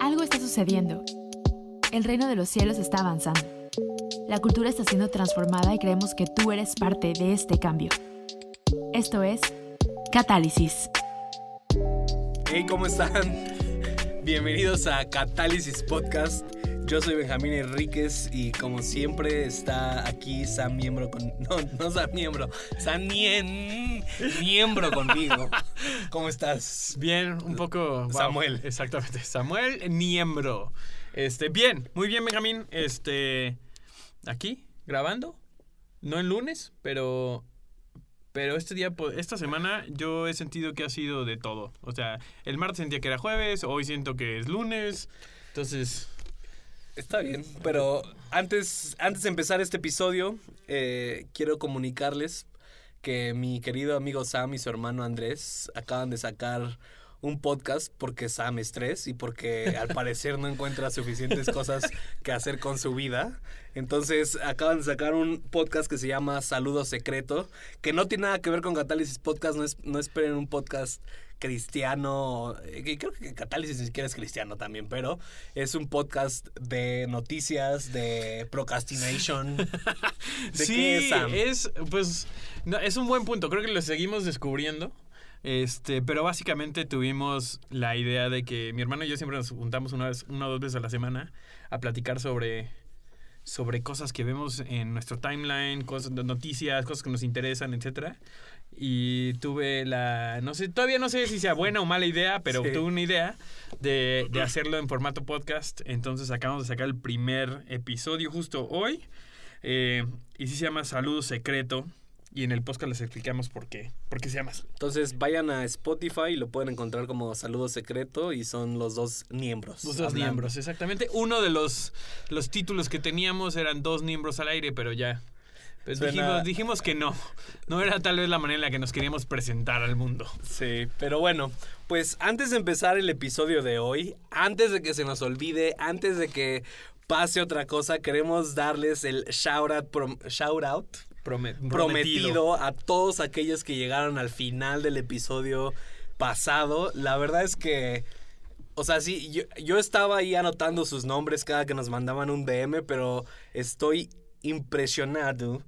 Algo está sucediendo. El reino de los cielos está avanzando. La cultura está siendo transformada y creemos que tú eres parte de este cambio. Esto es Catálisis. Hey, ¿cómo están? Bienvenidos a Catálisis Podcast. Yo soy Benjamín Enríquez y como siempre está aquí Sam Miembro con... No, no Sam Miembro, Nien- Miembro conmigo. ¿Cómo estás? Bien, un poco. wow, Samuel. Exactamente. Samuel Niembro. Este, bien, muy bien, Benjamín. Este. Aquí, grabando. No el lunes, pero. Pero este día, po- esta semana, yo he sentido que ha sido de todo. O sea, el martes sentía que era jueves, hoy siento que es lunes. Entonces. Está bien, pero antes, antes de empezar este episodio, eh, quiero comunicarles que mi querido amigo Sam y su hermano Andrés acaban de sacar un podcast porque Sam es tres y porque al parecer no encuentra suficientes cosas que hacer con su vida. Entonces acaban de sacar un podcast que se llama Saludo Secreto, que no tiene nada que ver con Catálisis Podcast, no, es, no esperen un podcast cristiano, eh, que creo que Catálisis ni siquiera es cristiano también, pero es un podcast de noticias, de procrastination. ¿De sí, qué es, Sam? es, pues, no, es un buen punto. Creo que lo seguimos descubriendo. Este, pero básicamente tuvimos la idea de que mi hermano y yo siempre nos juntamos una, vez, una o dos veces a la semana a platicar sobre, sobre cosas que vemos en nuestro timeline, cosas, noticias, cosas que nos interesan, etcétera. Y tuve la, no sé, todavía no sé si sea buena o mala idea, pero Sí. tuve una idea de, de hacerlo en formato podcast. Entonces acabamos de sacar el primer episodio justo hoy. Eh, y sí se llama Saludo Secreto. Y en el podcast les explicamos por qué. ¿Por qué se llama? Entonces vayan a Spotify y lo pueden encontrar como Saludo Secreto y son los dos miembros. Los dos miembros, exactamente. Uno de los, los títulos que teníamos eran dos miembros al aire, pero ya. Pues Suena- dijimos, dijimos que no. No era tal vez la manera en la que nos queríamos presentar al mundo. Sí, pero bueno, pues antes de empezar el episodio de hoy, antes de que se nos olvide, antes de que pase otra cosa, queremos darles el shout out, prom- shout out Prome- prometido a todos aquellos que llegaron al final del episodio pasado. La verdad es que, o sea, sí, yo, yo estaba ahí anotando sus nombres cada que nos mandaban un DM, pero estoy impresionado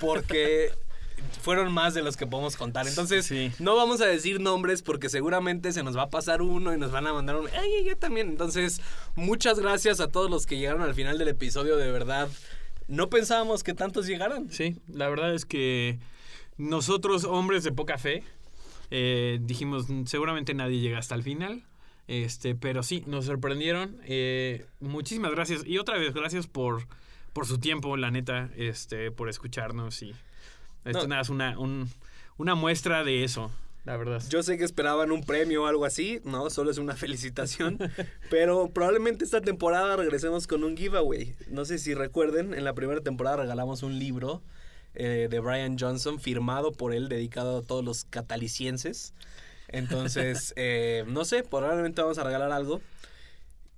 porque fueron más de los que podemos contar. Entonces, Sí. no vamos a decir nombres porque seguramente se nos va a pasar uno y nos van a mandar un... ¡Ay, yo también! Entonces, muchas gracias a todos los que llegaron al final del episodio, de verdad. No pensábamos que tantos llegaran. Sí, la verdad es que nosotros, hombres de poca fe, eh, dijimos, "Mm, seguramente nadie llega hasta el final. Este, pero sí, nos sorprendieron. Eh, muchísimas gracias. Y otra vez, gracias por, por su tiempo, la neta, este, por escucharnos. Y esto No. nada, es una, un- una muestra de eso, la verdad. Yo sé que esperaban un premio o algo así, no, solo es una felicitación, pero probablemente esta temporada regresemos con un giveaway. No sé si recuerden, en la primera temporada regalamos un libro eh, de Brian Johnson firmado por él, dedicado a todos los catalicienses. Entonces, eh, no sé, probablemente vamos a regalar algo.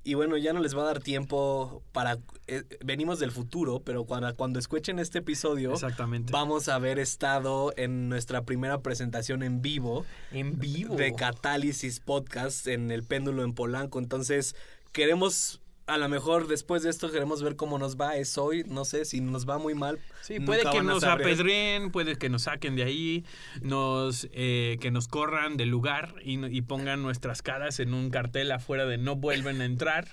Y bueno, ya no les va a dar tiempo para... eh, venimos del futuro, pero cuando, cuando escuchen este episodio... Exactamente. Vamos a haber estado en nuestra primera presentación en vivo en vivo. de Catálisis Podcast en el péndulo en Polanco. Entonces, queremos, a lo mejor después de esto, queremos ver cómo nos va. Es hoy, no sé, si nos va muy mal. Sí, puede que nos apedreen, puede que nos saquen de ahí, nos eh, que nos corran del lugar y, y pongan nuestras caras en un cartel afuera de no vuelven a entrar.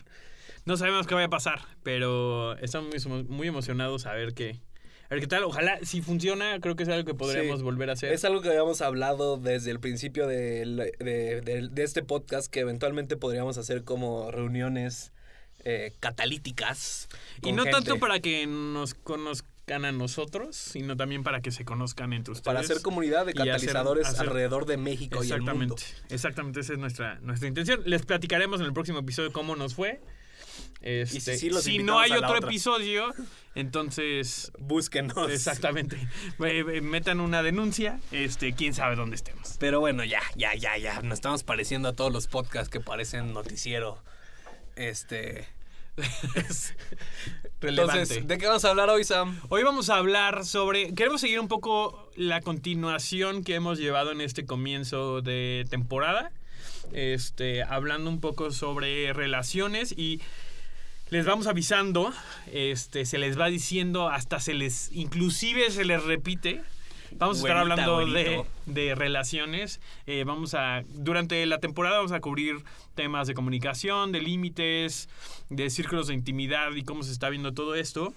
No sabemos qué vaya a pasar, pero estamos muy, emocionados a ver qué, a ver qué tal. Ojalá, si funciona, creo que es algo que podríamos Sí. volver a hacer. Es algo que habíamos hablado desde el principio de- de este podcast, que eventualmente podríamos hacer como reuniones eh, catalíticas. y no tanto para que nos conozcan a nosotros, sino también para que se conozcan entre ustedes. Para hacer comunidad de hacer- catalizadores hacer- alrededor de México y el mundo. Exactamente, exactamente, esa es nuestra, nuestra intención. Les platicaremos en el próximo episodio cómo nos fue. Este, Y si sí, los si no hay otro otra. episodio, entonces Búsquenos. exactamente, metan una denuncia, este, quién sabe dónde estemos. Pero bueno, ya, ya, ya, ya. Nos estamos pareciendo a todos los podcasts que parecen noticiero. Este. relevante. Entonces, ¿de qué vamos a hablar hoy, Sam? Hoy vamos a hablar sobre. Queremos seguir un poco la continuación que hemos llevado en este comienzo de temporada. Este, hablando un poco sobre relaciones y les vamos avisando. Este, se les va diciendo, hasta se les. Inclusive se les repite. Vamos a estar hablando de, de relaciones. Eh, vamos a. Durante la temporada vamos a cubrir temas de comunicación, de límites, de círculos de intimidad y cómo se está viendo todo esto.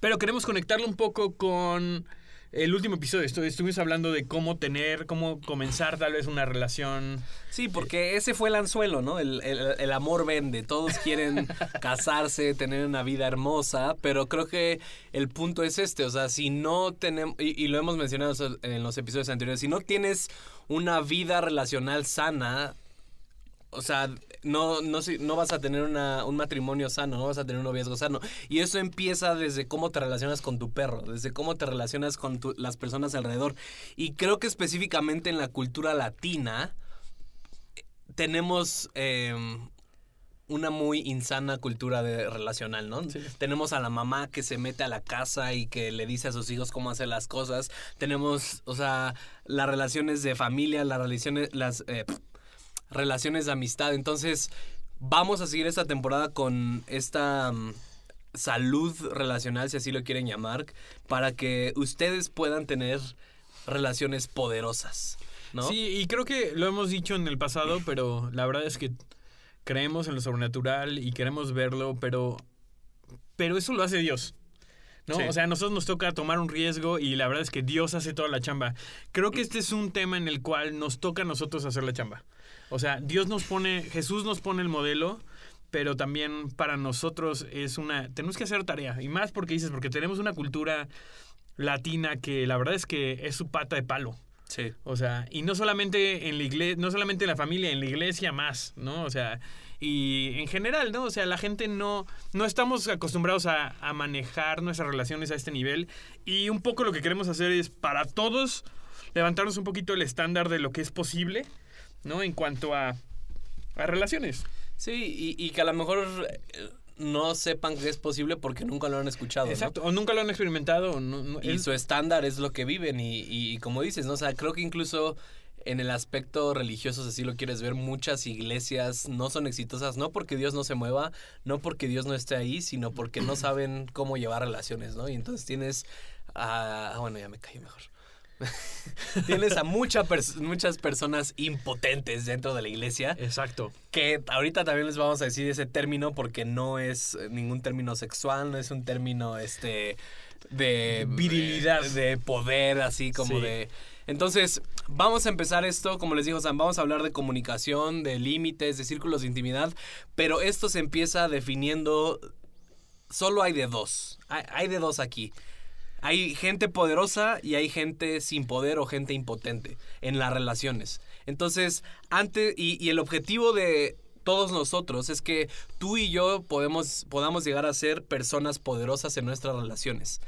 Pero queremos conectarlo un poco con el último episodio. Estu- Estuvimos hablando de cómo tener, cómo comenzar tal vez una relación. Sí, porque ese fue el anzuelo, ¿no? El, el- el amor vende. Todos quieren casarse, tener una vida hermosa, pero creo que el punto es este. O sea, si no tenemos, y, y lo hemos mencionado en los episodios anteriores, si no tienes una vida relacional sana, o sea, no, no, no vas a tener una- un matrimonio sano, no vas a tener un noviazgo sano. Y eso empieza desde cómo te relacionas con tu perro, desde cómo te relacionas con tu- las personas alrededor. Y creo que específicamente en la cultura latina tenemos eh, una muy insana cultura de relacional, ¿no? Tenemos a la mamá que se mete a la casa y que le dice a sus hijos cómo hacer las cosas. Tenemos, o sea, las relaciones de familia, las relaciones, las eh, relaciones de amistad. Entonces, vamos a seguir esta temporada con esta mm, salud relacional, si así lo quieren llamar, para que ustedes puedan tener relaciones poderosas, ¿no? Sí, y creo que lo hemos dicho en el pasado, pero la verdad es que creemos en lo sobrenatural y queremos verlo, pero, pero eso lo hace Dios. ¿no? Sí. O sea, a nosotros nos toca tomar un riesgo y la verdad es que Dios hace toda la chamba. Creo que este es un tema en el cual nos toca a nosotros hacer la chamba. O sea, Dios nos pone, Jesús nos pone el modelo, pero también para nosotros es una, tenemos que hacer tarea. Y más porque dices, porque tenemos una cultura latina que la verdad es que es su pata de palo. Sí. O sea, y no solamente en la iglesia, no solamente en la familia, en la iglesia más, ¿no? O sea, y en general, ¿no? O sea, la gente no, no estamos acostumbrados a, a manejar nuestras relaciones a este nivel. Y un poco lo que queremos hacer es para todos levantarnos un poquito el estándar de lo que es posible, ¿no? En cuanto a, a relaciones. Sí, y, y que a lo mejor eh, no sepan que es posible porque nunca lo han escuchado, ¿no? Exacto. O nunca lo han experimentado. o no- no- Y su estándar es lo que viven y, y- y como dices, ¿no? O sea, creo que incluso en el aspecto religioso, si así lo quieres ver, muchas iglesias no son exitosas, no porque Dios no se mueva, no porque Dios no esté ahí, sino porque no saben cómo llevar relaciones, ¿no? Y entonces tienes a... ah, bueno, ya me callo mejor. tienes a mucha pers- muchas personas impotentes dentro de la iglesia Exacto. que ahorita también les vamos a decir ese término porque no es ningún término sexual, no es un término este de Virilidad. de poder, así como Sí. de entonces, vamos a empezar esto, como les digo, Sam, vamos a hablar de comunicación, de límites, de círculos de intimidad, pero esto se empieza definiendo solo hay de dos. Hay, hay de dos aquí. Hay gente poderosa y hay gente sin poder o gente impotente en las relaciones. Entonces, antes, y, el objetivo de todos nosotros es que tú y yo podemos, podamos llegar a ser personas poderosas en nuestras relaciones.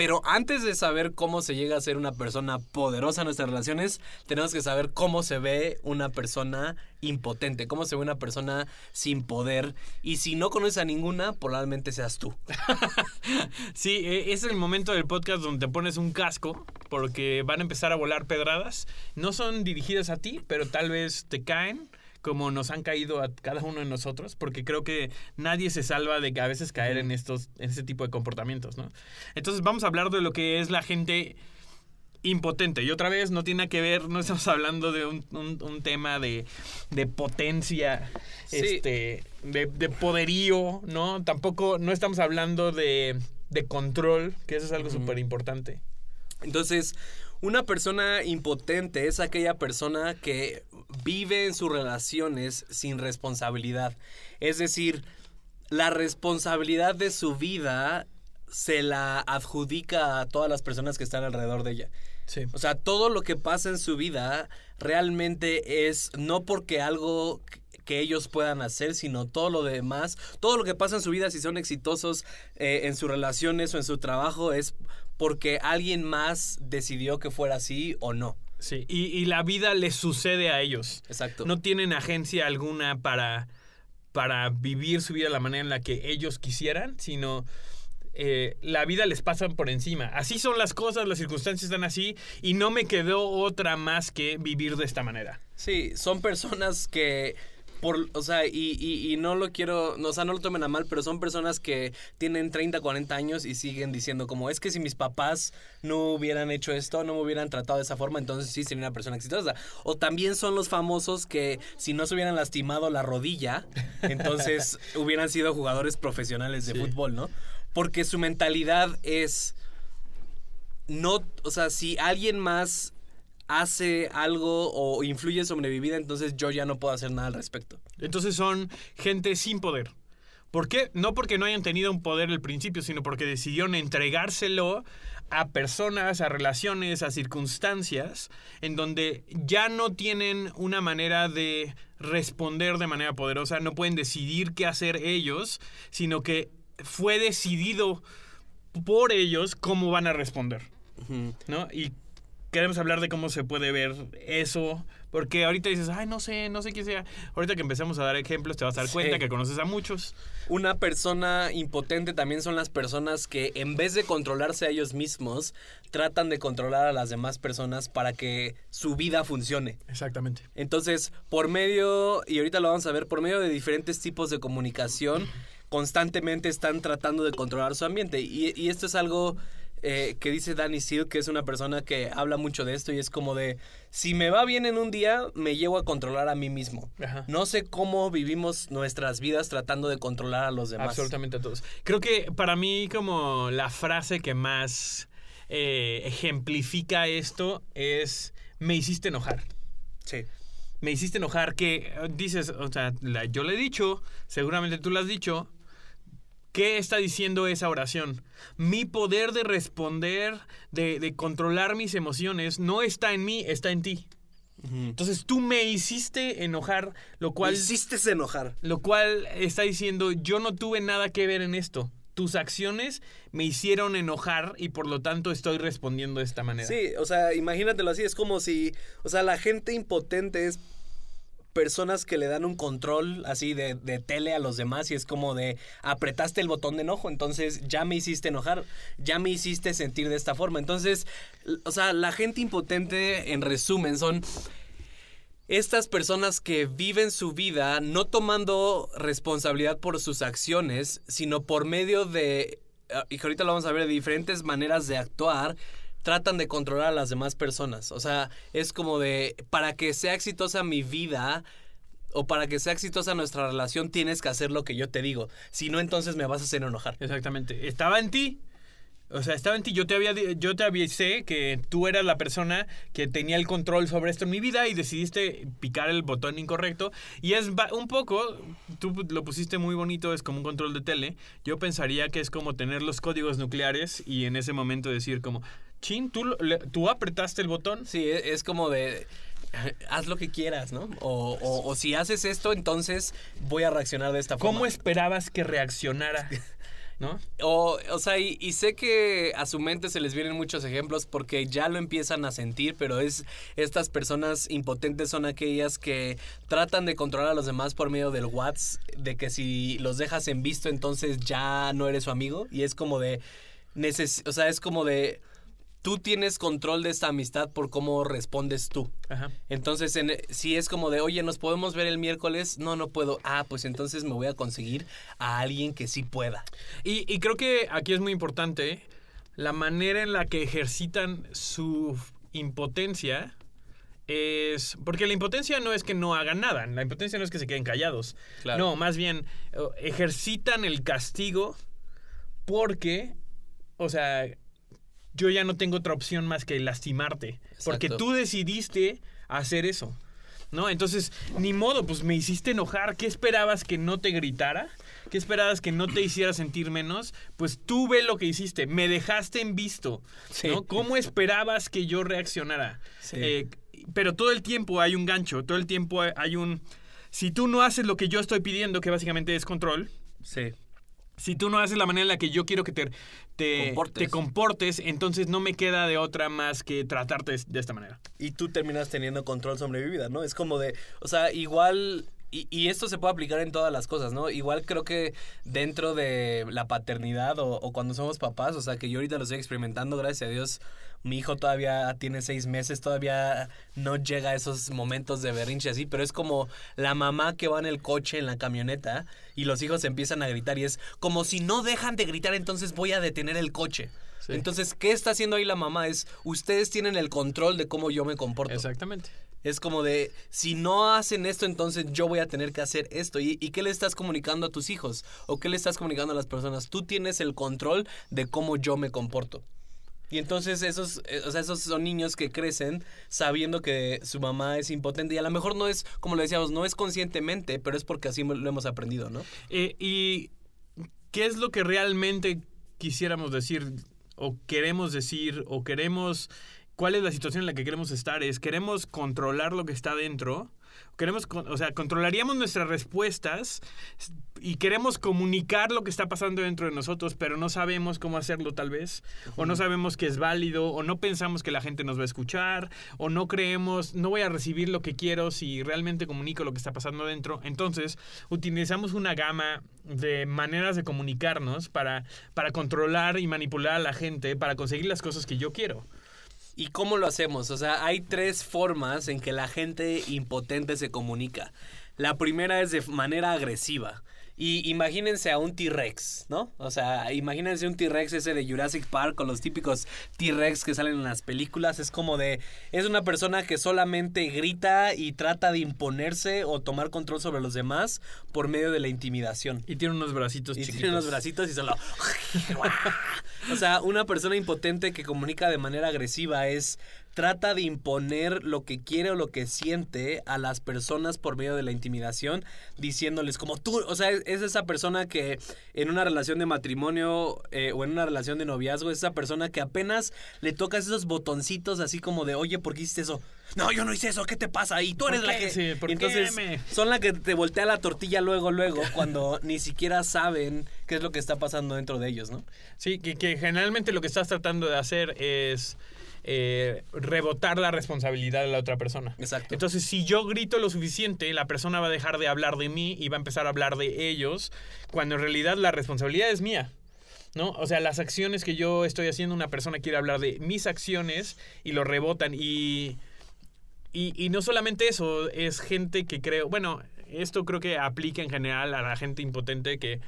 Pero antes de saber cómo se llega a ser una persona poderosa en nuestras relaciones, tenemos que saber cómo se ve una persona impotente, cómo se ve una persona sin poder. Y si no conoces a ninguna, probablemente seas tú. Sí, e- es el momento del podcast donde te pones un casco porque van a empezar a volar pedradas. No son dirigidas a ti, pero tal vez te caen como nos han caído a cada uno de nosotros, porque creo que nadie se salva de que a veces caer en estos, en este tipo de comportamientos, ¿no? Entonces vamos a hablar de lo que es la gente impotente. Y otra vez no tiene que ver, no estamos hablando de un, un- un tema de, de potencia, Sí. este, de, de poderío, ¿no? Tampoco, no estamos hablando de, de control, que eso es algo súper importante. Entonces, una persona impotente es aquella persona que vive en sus relaciones sin responsabilidad. Es decir, la responsabilidad de su vida se la adjudica a todas las personas que están alrededor de ella. Sí. O sea, todo lo que pasa en su vida realmente es no porque algo que ellos puedan hacer, sino todo lo demás, todo lo que pasa en su vida, si son exitosos eh, en sus relaciones o en su trabajo, es porque alguien más decidió que fuera así o no. Sí, y, y la vida les sucede a ellos. Exacto. No tienen agencia alguna para, para vivir su vida de la manera en la que ellos quisieran, sino eh, la vida les pasa por encima. Así son las cosas, las circunstancias están así y no me quedó otra más que vivir de esta manera. Sí, son personas que por, o sea, y, y, y, no lo quiero, no, o sea, no lo tomen a mal, pero son personas que tienen 30, 40 años y siguen diciendo como, es que si mis papás no hubieran hecho esto, no me hubieran tratado de esa forma, entonces sí sería una persona exitosa. O también son los famosos que si no se hubieran lastimado la rodilla, entonces hubieran sido jugadores profesionales de sí. fútbol, ¿no? Porque su mentalidad es, no, o sea, si alguien más hace algo o influye sobre mi vida, entonces yo ya no puedo hacer nada al respecto. Entonces son gente sin poder. ¿Por qué? No porque no hayan tenido un poder al principio, sino porque decidieron entregárselo a personas, a relaciones, a circunstancias, en donde ya no tienen una manera de responder de manera poderosa, no pueden decidir qué hacer ellos, sino que fue decidido por ellos cómo van a responder. ¿No? Y queremos hablar de cómo se puede ver eso. Porque ahorita dices, ay, no sé, no sé qué sea. Ahorita que empecemos a dar ejemplos, te vas a dar cuenta sí. que conoces a muchos. Una persona impotente también son las personas que, en vez de controlarse a ellos mismos, tratan de controlar a las demás personas para que su vida funcione. Exactamente. Entonces, por medio, y ahorita lo vamos a ver, por medio de diferentes tipos de comunicación, constantemente están tratando de controlar su ambiente. Y, y esto es algo eh, que dice Danny Seal, que es una persona que habla mucho de esto y es como de, si me va bien en un día, me llevo a controlar a mí mismo. Ajá. No sé cómo vivimos nuestras vidas tratando de controlar a los demás. Absolutamente a todos. Creo que para mí como la frase que más eh, ejemplifica esto es, me hiciste enojar. Sí. Me hiciste enojar que dices, o sea, la, yo le he dicho, seguramente tú lo has dicho, ¿Qué está diciendo esa oración? Mi poder de responder, de, de, controlar mis emociones, no está en mí, está en ti. Uh -huh. Entonces tú me hiciste enojar, lo cual... Me hiciste enojar. Lo cual está diciendo, yo no tuve nada que ver en esto. Tus acciones me hicieron enojar y por lo tanto estoy respondiendo de esta manera. Sí, o sea, imagínatelo así, es como si, o sea, la gente impotente es personas que le dan un control así de, tele a los demás y es como de apretaste el botón de enojo, entonces ya me hiciste enojar, ya me hiciste sentir de esta forma. Entonces, o sea, la gente impotente, en resumen, son estas personas que viven su vida no tomando responsabilidad por sus acciones, sino por medio de, y ahorita lo vamos a ver, de diferentes maneras de actuar tratan de controlar a las demás personas. O sea, es como de, para que sea exitosa mi vida o para que sea exitosa nuestra relación, tienes que hacer lo que yo te digo. Si no, entonces me vas a hacer enojar. Exactamente. Estaba en ti. O sea, estaba en ti. Yo te, había, yo te avisé que tú eras la persona que tenía el control sobre esto en mi vida y decidiste picar el botón incorrecto. Y es un poco, tú lo pusiste muy bonito, es como un control de tele. Yo pensaría que es como tener los códigos nucleares y en ese momento decir como, chin, ¿tú, tú apretaste el botón. Sí, es como de haz lo que quieras, ¿no? O, o, o, si haces esto, entonces voy a reaccionar de esta forma. ¿Cómo esperabas que reaccionara? ¿No? O, o sea, y, y, sé que a su mente se les vienen muchos ejemplos porque ya lo empiezan a sentir, pero es estas personas impotentes son aquellas que tratan de controlar a los demás por medio del WhatsApp, de que si los dejas en visto, entonces ya no eres su amigo. Y es como de. Neces o sea, es como de tú tienes control de esta amistad por cómo respondes tú. Ajá. Entonces, en, si es como de, oye, ¿nos podemos ver el miércoles? No, no puedo. Ah, pues entonces me voy a conseguir a alguien que sí pueda. Y, y creo que aquí es muy importante la manera en la que ejercitan su impotencia. Es. Porque la impotencia no es que no hagan nada. La impotencia no es que se queden callados. Claro. No, más bien ejercitan el castigo porque. O sea, yo ya no tengo otra opción más que lastimarte. Exacto. Porque tú decidiste hacer eso. ¿No? Entonces, ni modo, pues me hiciste enojar. ¿Qué esperabas que no te gritara? ¿Qué esperabas que no te hiciera sentir menos? Pues tú ve lo que hiciste. Me dejaste en visto. Sí. ¿no? ¿Cómo esperabas que yo reaccionara? Sí. Eh, pero todo el tiempo hay un gancho. Todo el tiempo hay un. Si tú no haces lo que yo estoy pidiendo, que básicamente es control. Sí si tú no haces la manera en la que yo quiero que te, te, comportes. te, comportes. entonces no me queda de otra más que tratarte de esta manera. Y tú terminas teniendo control sobre mi vida, ¿no? Es como de, o sea, igual y, y esto se puede aplicar en todas las cosas, ¿no? Igual creo que dentro de la paternidad o, o cuando somos papás, o sea, que yo ahorita lo estoy experimentando, gracias a Dios, mi hijo todavía tiene seis meses, todavía no llega a esos momentos de berrinche así, pero es como la mamá que va en el coche, en la camioneta, y los hijos empiezan a gritar y es como si no dejan de gritar, entonces voy a detener el coche. Sí. Entonces, ¿qué está haciendo ahí la mamá? Es, ustedes tienen el control de cómo yo me comporto. Exactamente. Es como de, si no hacen esto, entonces yo voy a tener que hacer esto. ¿Y, ¿Y qué le estás comunicando a tus hijos? ¿O qué le estás comunicando a las personas? Tú tienes el control de cómo yo me comporto. Y entonces esos, eh, o sea, esos son niños que crecen sabiendo que su mamá es impotente y a lo mejor no es, como le decíamos, no es conscientemente, pero es porque así lo hemos aprendido, ¿no? Eh, ¿Y qué es lo que realmente quisiéramos decir o queremos decir o queremos... ¿Cuál es la situación en la que queremos estar? Es queremos controlar lo que está dentro. Queremos, o sea, controlaríamos nuestras respuestas y queremos comunicar lo que está pasando dentro de nosotros, pero no sabemos cómo hacerlo tal vez, o no sabemos que es válido, o no pensamos que la gente nos va a escuchar, o no creemos, no voy a recibir lo que quiero si realmente comunico lo que está pasando dentro. Entonces, utilizamos una gama de maneras de comunicarnos para, para controlar y manipular a la gente, para conseguir las cosas que yo quiero. ¿Y cómo lo hacemos? O sea, hay tres formas en que la gente impotente se comunica. La primera es de manera agresiva. Y imagínense a un T-Rex, ¿no? O sea, imagínense un T-Rex ese de Jurassic Park con los típicos T-Rex que salen en las películas. Es como de... Es una persona que solamente grita y trata de imponerse o tomar control sobre los demás por medio de la intimidación. Y tiene unos bracitos Y chiquitos. tiene unos bracitos y solo... o sea, una persona impotente que comunica de manera agresiva es... Trata de imponer lo que quiere o lo que siente a las personas por medio de la intimidación, diciéndoles como tú, o sea, es, es esa persona que en una relación de matrimonio eh, o en una relación de noviazgo, es esa persona que apenas le tocas esos botoncitos así como de, oye, ¿por qué hiciste eso? No, yo no hice eso, ¿qué te pasa? Y tú ¿Por eres la qué? que... Sí, ¿por qué Entonces, me- son la que te voltea la tortilla luego, luego, cuando ni siquiera saben qué es lo que está pasando dentro de ellos, ¿no? Sí, que, que generalmente lo que estás tratando de hacer es eh, rebotar la responsabilidad de la otra persona. Exacto. Entonces, si yo grito lo suficiente, la persona va a dejar de hablar de mí y va a empezar a hablar de ellos, cuando en realidad la responsabilidad es mía. ¿No? O sea, las acciones que yo estoy haciendo, una persona quiere hablar de mis acciones y lo rebotan. Y, y, y no solamente eso, es gente que creo, bueno, esto creo que aplica en general a la gente impotente que,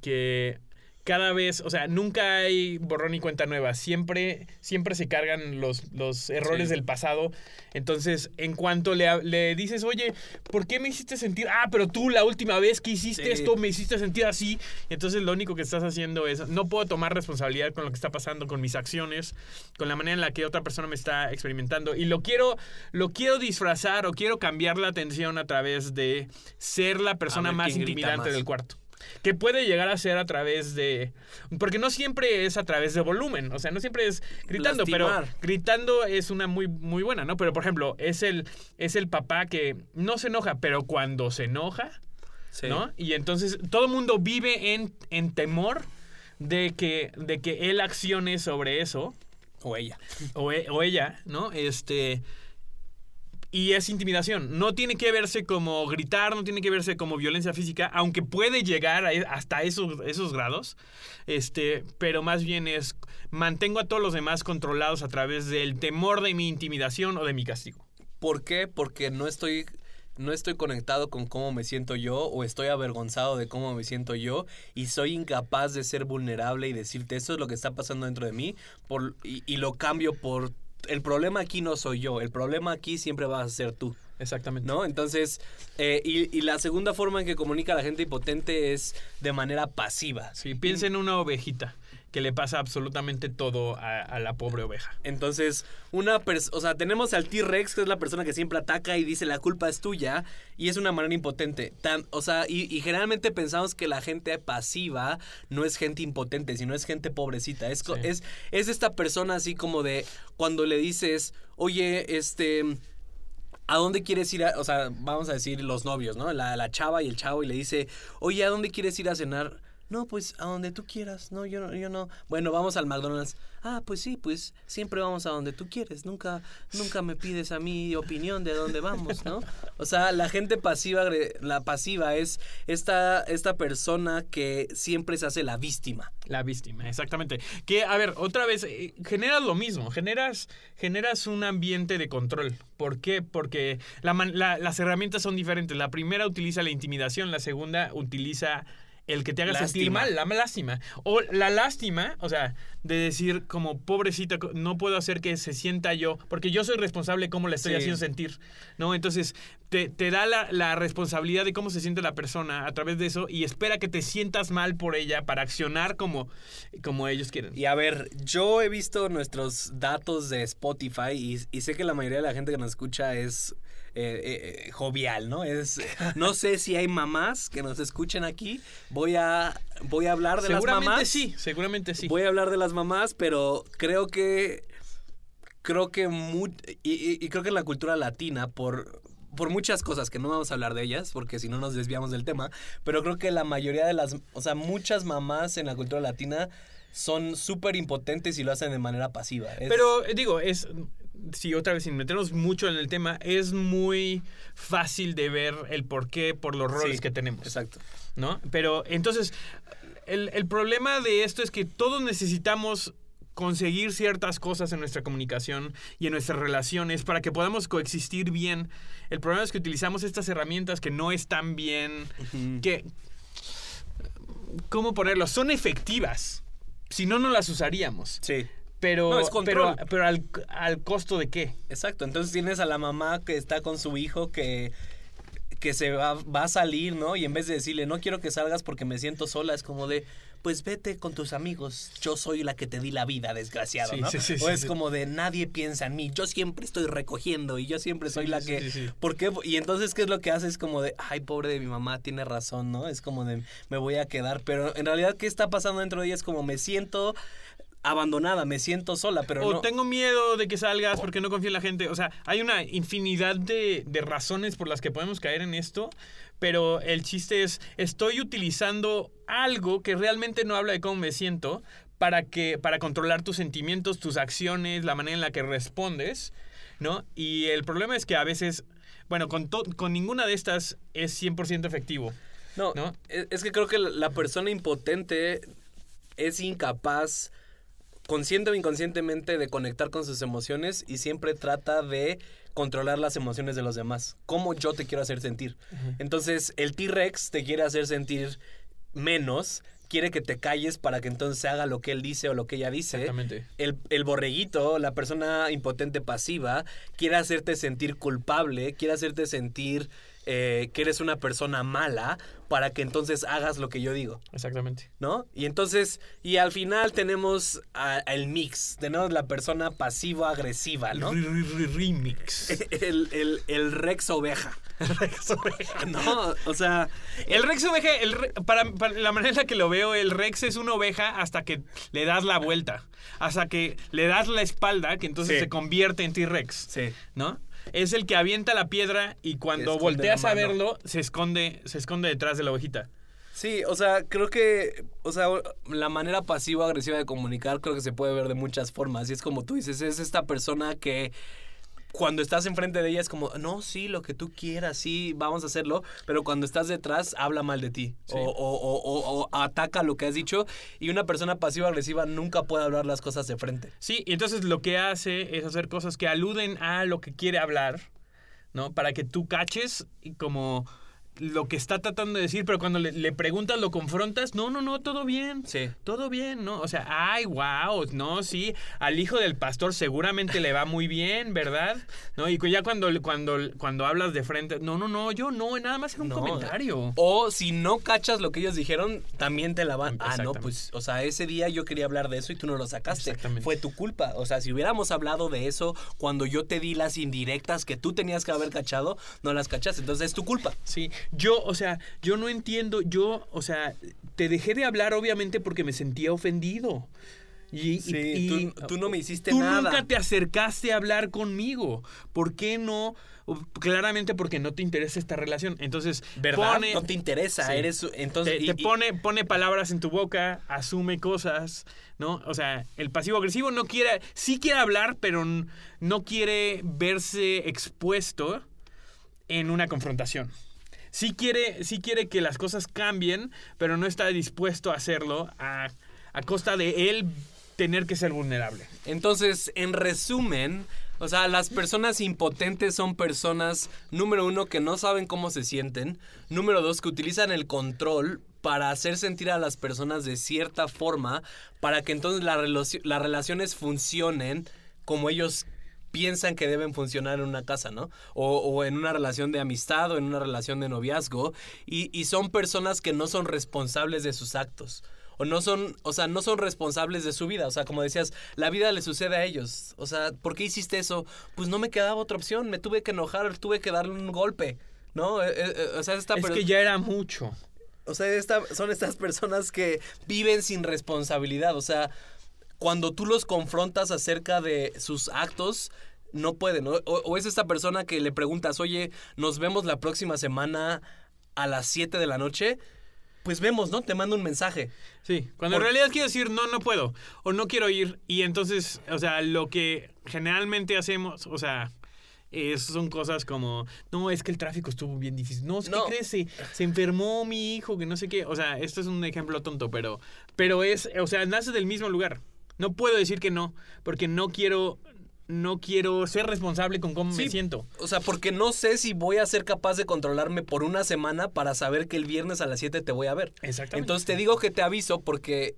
que cada vez, o sea, nunca hay borrón y cuenta nueva. Siempre, siempre se cargan los, los errores Sí. del pasado. Entonces, en cuanto le, le dices, oye, ¿por qué me hiciste sentir? Ah, pero tú la última vez que hiciste Sí. esto me hiciste sentir así. Entonces, lo único que estás haciendo es, no puedo tomar responsabilidad con lo que está pasando, con mis acciones, con la manera en la que otra persona me está experimentando. Y lo quiero, lo quiero disfrazar o quiero cambiar la atención a través de ser la persona ver más intimidante más. del cuarto. Que puede llegar a ser a través de. Porque no siempre es a través de volumen. O sea, no siempre es gritando, Lastimar. pero gritando es una muy, muy buena, ¿no? Pero por ejemplo, es el, es el papá que no se enoja, pero cuando se enoja, Sí. ¿no? Y entonces todo el mundo vive en, en temor de que, de que él accione sobre eso O ella. o, e- o ella, ¿no? Este. Y es intimidación. No tiene que verse como gritar, no tiene que verse como violencia física, aunque puede llegar e- hasta esos, esos grados. Este, pero más bien es mantengo a todos los demás controlados a través del temor de mi intimidación o de mi castigo. ¿Por qué? Porque no estoy no estoy conectado con cómo me siento yo o estoy avergonzado de cómo me siento yo y soy incapaz de ser vulnerable y decirte esto es lo que está pasando dentro de mí por, y, y lo cambio por el problema aquí no soy yo, el problema aquí siempre vas a ser tú. Exactamente. ¿No? Entonces, eh, y, y la segunda forma en que comunica la gente impotente es de manera pasiva. Sí, piensa en una ovejita que le pasa absolutamente todo a, a la pobre oveja. Entonces, una persona, o sea, tenemos al T-Rex, que es la persona que siempre ataca y dice la culpa es tuya, y es una manera impotente. Tan- o sea, y, y generalmente pensamos que la gente pasiva no es gente impotente, sino es gente pobrecita. Es, Sí. es, es esta persona así como de cuando le dices, oye, este... ¿A dónde quieres ir a.? O sea, vamos a decir los novios, ¿no? La, la chava y el chavo y le dice, oye, ¿a dónde quieres ir a cenar? No, pues a donde tú quieras, no, yo no, yo no. Bueno, vamos al McDonald's. Ah, pues sí, pues siempre vamos a donde tú quieres, nunca, nunca me pides a mi opinión de dónde vamos, ¿no? O sea, la gente pasiva, la pasiva es esta, esta persona que siempre se hace la víctima. La víctima, exactamente. Que, a ver, otra vez, eh, generas lo mismo, generas, generas un ambiente de control. ¿Por qué? Porque las herramientas son diferentes. La primera utiliza la intimidación, la segunda utiliza el que te haga sentir Lástima. mal, la lástima. O la lástima, o sea, de decir como pobrecita, no puedo hacer que se sienta yo, porque yo soy responsable de cómo la estoy Sí. haciendo sentir, ¿no? Entonces, te, te da la, la responsabilidad de cómo se siente la persona a través de eso y espera que te sientas mal por ella para accionar como, como ellos quieren. Y a ver, yo he visto nuestros datos de Spotify y, y sé que la mayoría de la gente que nos escucha es eh, eh, eh, jovial, ¿no? Es, no sé si hay mamás que nos escuchen aquí. Voy a, voy a hablar de las seguramente mamás. sí, seguramente sí. Voy a hablar de las mamás, pero creo que creo que y, y- y creo que en la cultura latina por por muchas cosas que no vamos a hablar de ellas porque si no nos desviamos del tema, pero creo que la mayoría de las, o sea, muchas mamás en la cultura latina son súper impotentes y lo hacen de manera pasiva. Es- Pero digo, es. Sí, otra vez, sin meternos mucho en el tema, es muy fácil de ver el por qué por los roles Sí, que tenemos. Exacto. ¿no? Pero entonces, el, el problema de esto es que todos necesitamos conseguir ciertas cosas en nuestra comunicación y en nuestras relaciones para que podamos coexistir bien. El problema es que utilizamos estas herramientas que no están bien, que... ¿Cómo ponerlo? Son efectivas. Si no, no las usaríamos. Sí. Pero, No, es pero, pero al, al costo de qué? Exacto, entonces tienes a la mamá que está con su hijo que, que se va, va a salir, ¿no? Y en vez de decirle, no quiero que salgas porque me siento sola, es como de, pues vete con tus amigos, yo soy la que te di la vida, desgraciado, Sí, ¿no? sí, sí, o es como de, nadie piensa en mí, yo siempre estoy recogiendo y yo siempre soy la sí, que... sí, sí. ¿Por qué? Y entonces, ¿qué es lo que hace? Es como de, ay, pobre de mi mamá, tiene razón, ¿no? Es como de, me voy a quedar, pero en realidad, ¿qué está pasando dentro de ella? Es como, me siento abandonada, me siento sola, pero o no... tengo miedo de que salgas porque no confío en la gente. O sea, hay una infinidad de, de razones por las que podemos caer en esto, pero el chiste es, estoy utilizando algo que realmente no habla de cómo me siento para, que, para controlar tus sentimientos, tus acciones, la manera en la que respondes, ¿no? Y el problema es que a veces, bueno, con, to- con ninguna de estas es 100% efectivo. No, ¿no? Es, que creo que la persona impotente es incapaz, consciente o inconscientemente, de conectar con sus emociones y siempre trata de controlar las emociones de los demás. Cómo yo te quiero hacer sentir. Entonces, el T-Rex te quiere hacer sentir menos, quiere que te calles para que entonces se haga lo que él dice o lo que ella dice. Exactamente. El, el borreguito, la persona impotente pasiva, quiere hacerte sentir culpable, quiere hacerte sentir eh, que eres una persona mala para que entonces hagas lo que yo digo, Exactamente. ¿no? Y entonces, y al final tenemos a- el mix, tenemos la persona pasivo-agresiva, ¿no? Re- re- re- Remix. El, el, el Rex oveja, Rex Oveja. ¿no? O sea, El Rex oveja, el re- para, para la manera en la que lo veo, el Rex es una oveja hasta que le das la vuelta. Hasta que le das la espalda, que entonces Sí. se convierte en T-Rex. sí. ¿No? Es el que avienta la piedra y cuando volteas a verlo, se esconde, se esconde detrás de la ovejita. Sí, o sea, creo que, o sea, la manera pasivo-agresiva de comunicar creo que se puede ver de muchas formas. Y es como tú dices, es esta persona que cuando estás enfrente de ella es como, no, sí, lo que tú quieras, sí, vamos a hacerlo. Pero cuando estás detrás, habla mal de ti. Sí. O, o- o- o- ataca lo que has dicho. Y una persona pasivo-agresiva nunca puede hablar las cosas de frente. Sí, y entonces lo que hace es hacer cosas que aluden a lo que quiere hablar, ¿no? Para que tú caches y como lo que está tratando de decir, pero cuando le, le preguntas, lo confrontas, no, no, no, todo bien. Sí. Todo bien, ¿no? O sea, ay, wow, no, sí, al hijo del pastor seguramente le va muy bien, ¿verdad? ¿No? Y ya cuando, cuando, cuando hablas de frente, no, no, no, yo no, nada más era un No. comentario. O si no cachas lo que ellos dijeron, también te la van. Ah, no, pues, o sea, ese día yo quería hablar de eso y tú no lo sacaste. Exactamente. Fue tu culpa. O sea, si hubiéramos hablado de eso cuando yo te di las indirectas que tú tenías que haber cachado, no las cachaste. Entonces es tu culpa. Sí, yo, o sea, yo no entiendo, yo, o sea, te dejé de hablar obviamente porque me sentía ofendido. Y, y- Sí, y- tú, tú no me hiciste Tú nada. nunca te acercaste a hablar conmigo. ¿Por qué no? Claramente porque no te interesa esta relación. Entonces, ¿Verdad? pone, no te interesa, Sí. eres entonces te, y- te pone, pone palabras en tu boca, asume cosas, ¿no? O sea, el pasivo agresivo no quiere, sí quiere hablar, pero no quiere verse expuesto en una confrontación. Sí quiere, sí quiere que las cosas cambien, pero no está dispuesto a hacerlo a, a costa de él tener que ser vulnerable. Entonces, en resumen, o sea, las personas impotentes son personas, número uno, que no saben cómo se sienten, número dos, que utilizan el control para hacer sentir a las personas de cierta forma, para que entonces las relaciones funcionen como ellos piensan que deben funcionar en una casa, ¿no? O, o en una relación de amistad o en una relación de noviazgo. Y, y son personas que no son responsables de sus actos. O no son, o sea, no son responsables de su vida. O sea, como decías, la vida le sucede a ellos. O sea, ¿por qué hiciste eso? Pues no me quedaba otra opción. Me tuve que enojar, tuve que darle un golpe. ¿No? Eh, eh, eh, o sea, esta es que ya era mucho. o sea, esta- son estas personas que viven sin responsabilidad. O sea, cuando tú los confrontas acerca de sus actos, no pueden. O, o- es esta persona que le preguntas, oye, nos vemos la próxima semana a las 7 de la noche. Pues vemos, ¿no? Te mando un mensaje. Sí, cuando Por- en realidad quiero decir no, no puedo o no quiero ir y entonces, o sea, lo que generalmente hacemos, o sea, eh, son cosas como, no, es que el tráfico estuvo bien difícil. No, ¿qué No. crees? Se, se enfermó mi hijo, que no sé qué. O sea, esto es un ejemplo tonto, pero, pero es, o sea, nace del mismo lugar. No puedo decir que no, porque no quiero, no quiero ser responsable con cómo me siento. O sea, porque no sé si voy a ser capaz de controlarme por una semana para saber que el viernes a las 7 te voy a ver. Exactamente. Entonces te digo que te aviso porque...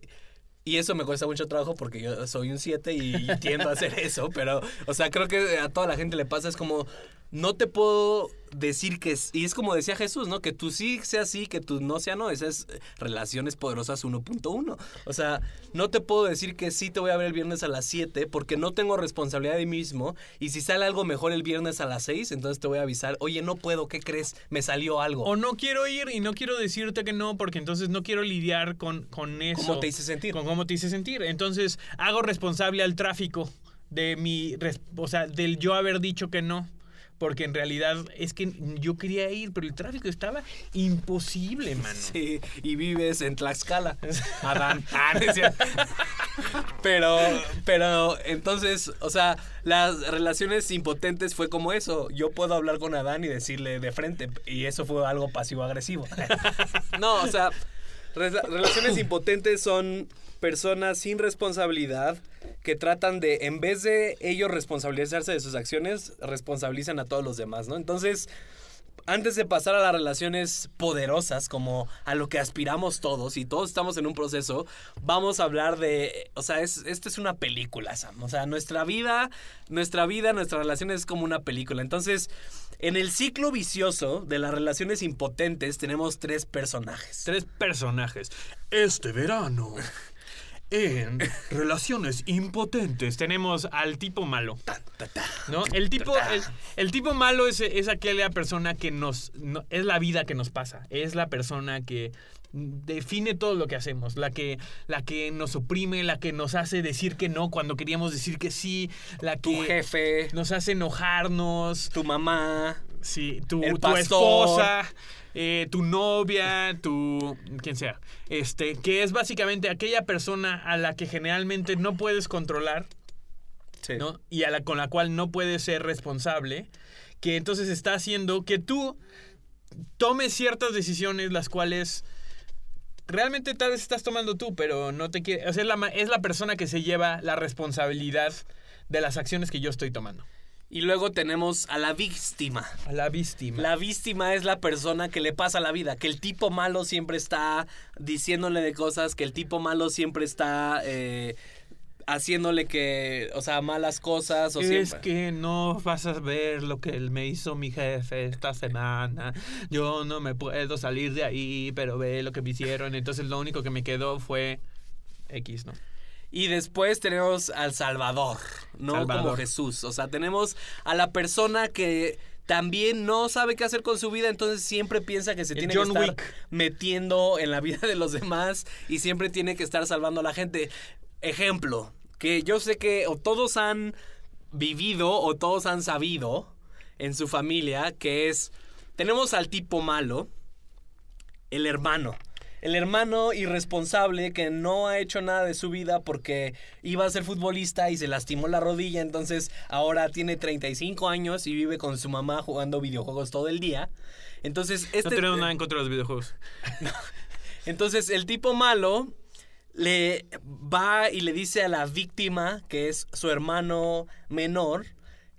Y eso me cuesta mucho trabajo porque yo soy un 7 y tiendo a hacer eso, pero, o sea, creo que a toda la gente le pasa, es como, no te puedo decir que... es- Y es como decía Jesús, ¿no? Que tú sí sea sí, que tú no sea no. Esas es relaciones poderosas 1.1. O sea, no te puedo decir que sí te voy a ver el viernes a las 7 porque no tengo responsabilidad de mí mismo. Y si sale algo mejor el viernes a las 6, entonces te voy a avisar, oye, no puedo, ¿qué crees? Me salió algo. O no quiero ir y no quiero decirte que no, porque entonces no quiero lidiar con, con eso. ¿Cómo te hice sentir? Con cómo te hice sentir. Entonces hago responsable al tráfico de mi. O sea, del yo haber dicho que no. Porque en realidad es que yo quería ir, pero el tráfico estaba imposible, mano. Sí, y vives en Tlaxcala. Adán. Ah. Pero, pero, entonces, o sea, las relaciones impotentes fue como eso. Yo puedo hablar con Adán y decirle de frente. Y eso fue algo pasivo-agresivo. No, o sea, re- relaciones impotentes son personas sin responsabilidad que tratan de, en vez de ellos responsabilizarse de sus acciones, responsabilizan a todos los demás, ¿no? Entonces, antes de pasar a las relaciones poderosas, como a lo que aspiramos todos, y todos estamos en un proceso, vamos a hablar de, o sea, es, es una película, Sam. O sea, nuestra vida, nuestra vida, nuestra relación es como una película. Entonces, en el ciclo vicioso de las relaciones impotentes tenemos tres personajes. Tres personajes. Este verano. En relaciones impotentes tenemos al tipo malo. ¿No? El tipo, el, el tipo malo es, es aquella persona que nos. no- es la vida que nos pasa. Es la persona que define todo lo que hacemos. La que, la que nos oprime, la que nos hace decir que no cuando queríamos decir que sí. La Tu que jefe, nos hace enojarnos. tu mamá, Sí, tu, El tu esposa, eh, tu novia, tu. quien sea. Este, que es básicamente aquella persona a la que generalmente no puedes controlar, sí. ¿no? Y a la con la cual no puedes ser responsable. Que entonces está haciendo que tú tomes ciertas decisiones las cuales. Realmente tal vez estás tomando tú, pero no te quiere. O sea, es la, es la persona que se lleva la responsabilidad de las acciones que yo estoy tomando. Y luego tenemos a la víctima. A la víctima. La víctima es la persona que le pasa la vida, que el tipo malo siempre está diciéndole de cosas, que el tipo malo siempre está eh, haciéndole que, o sea, malas cosas o es siempre. que no vas a ver lo que me hizo mi jefe esta semana. Yo no me puedo salir de ahí, pero ve lo que me hicieron. Entonces lo único que me quedó fue X, ¿no? Y después tenemos al Salvador, no como. Jesús. O sea, tenemos a la persona que también no sabe qué hacer con su vida, entonces siempre piensa que se El tiene John que estar Wick. metiendo en la vida de los demás y siempre tiene que estar salvando a la gente. ejemplo, que yo sé que o todos han vivido o todos han sabido en su familia, que es, tenemos al tipo malo, el hermano. El hermano irresponsable que no ha hecho nada de su vida porque iba a ser futbolista y se lastimó la rodilla, entonces ahora tiene 35 años y vive con su mamá jugando videojuegos todo el día. Entonces, este No tenemos nada en contra de los videojuegos. entonces el tipo malo le va y le dice a la víctima, que es su hermano menor,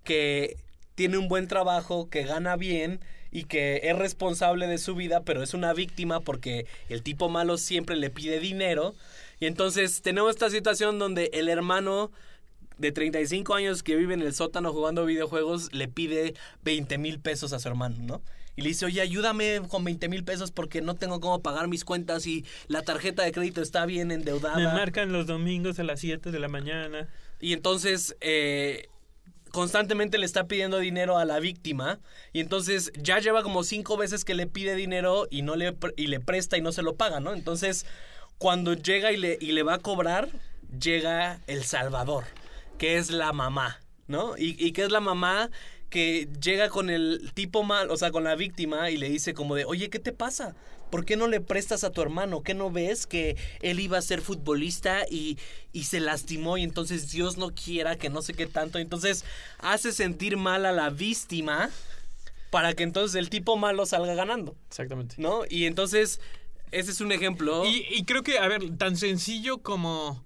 que tiene un buen trabajo, que gana bien y que es responsable de su vida, pero es una víctima porque el tipo malo siempre le pide dinero. Y entonces tenemos esta situación donde el hermano de 35 años que vive en el sótano jugando videojuegos le pide 20 mil pesos a su hermano, ¿no? Y le dice, oye, ayúdame con 20 mil pesos porque no tengo cómo pagar mis cuentas y la tarjeta de crédito está bien endeudada. Me marcan los domingos a las 7 de la mañana. Y entonces eh, constantemente le está pidiendo dinero a la víctima. Y entonces ya lleva como cinco veces que le pide dinero y, no le, y le presta y no se lo paga, ¿no? Entonces cuando llega y le, y le va a cobrar, llega El Salvador, que es la mamá, ¿no? Y, y que es la mamá que llega con el tipo mal, o sea, con la víctima y le dice como de, oye, ¿qué te pasa? ¿Por qué no le prestas a tu hermano? ¿Qué no ves que él iba a ser futbolista y, y se lastimó y entonces Dios no quiera que no sé qué tanto? Entonces hace sentir mal a la víctima para que entonces el tipo malo salga ganando, Exactamente. ¿no? Y entonces ese es un ejemplo. Y, y creo que, a ver, tan sencillo como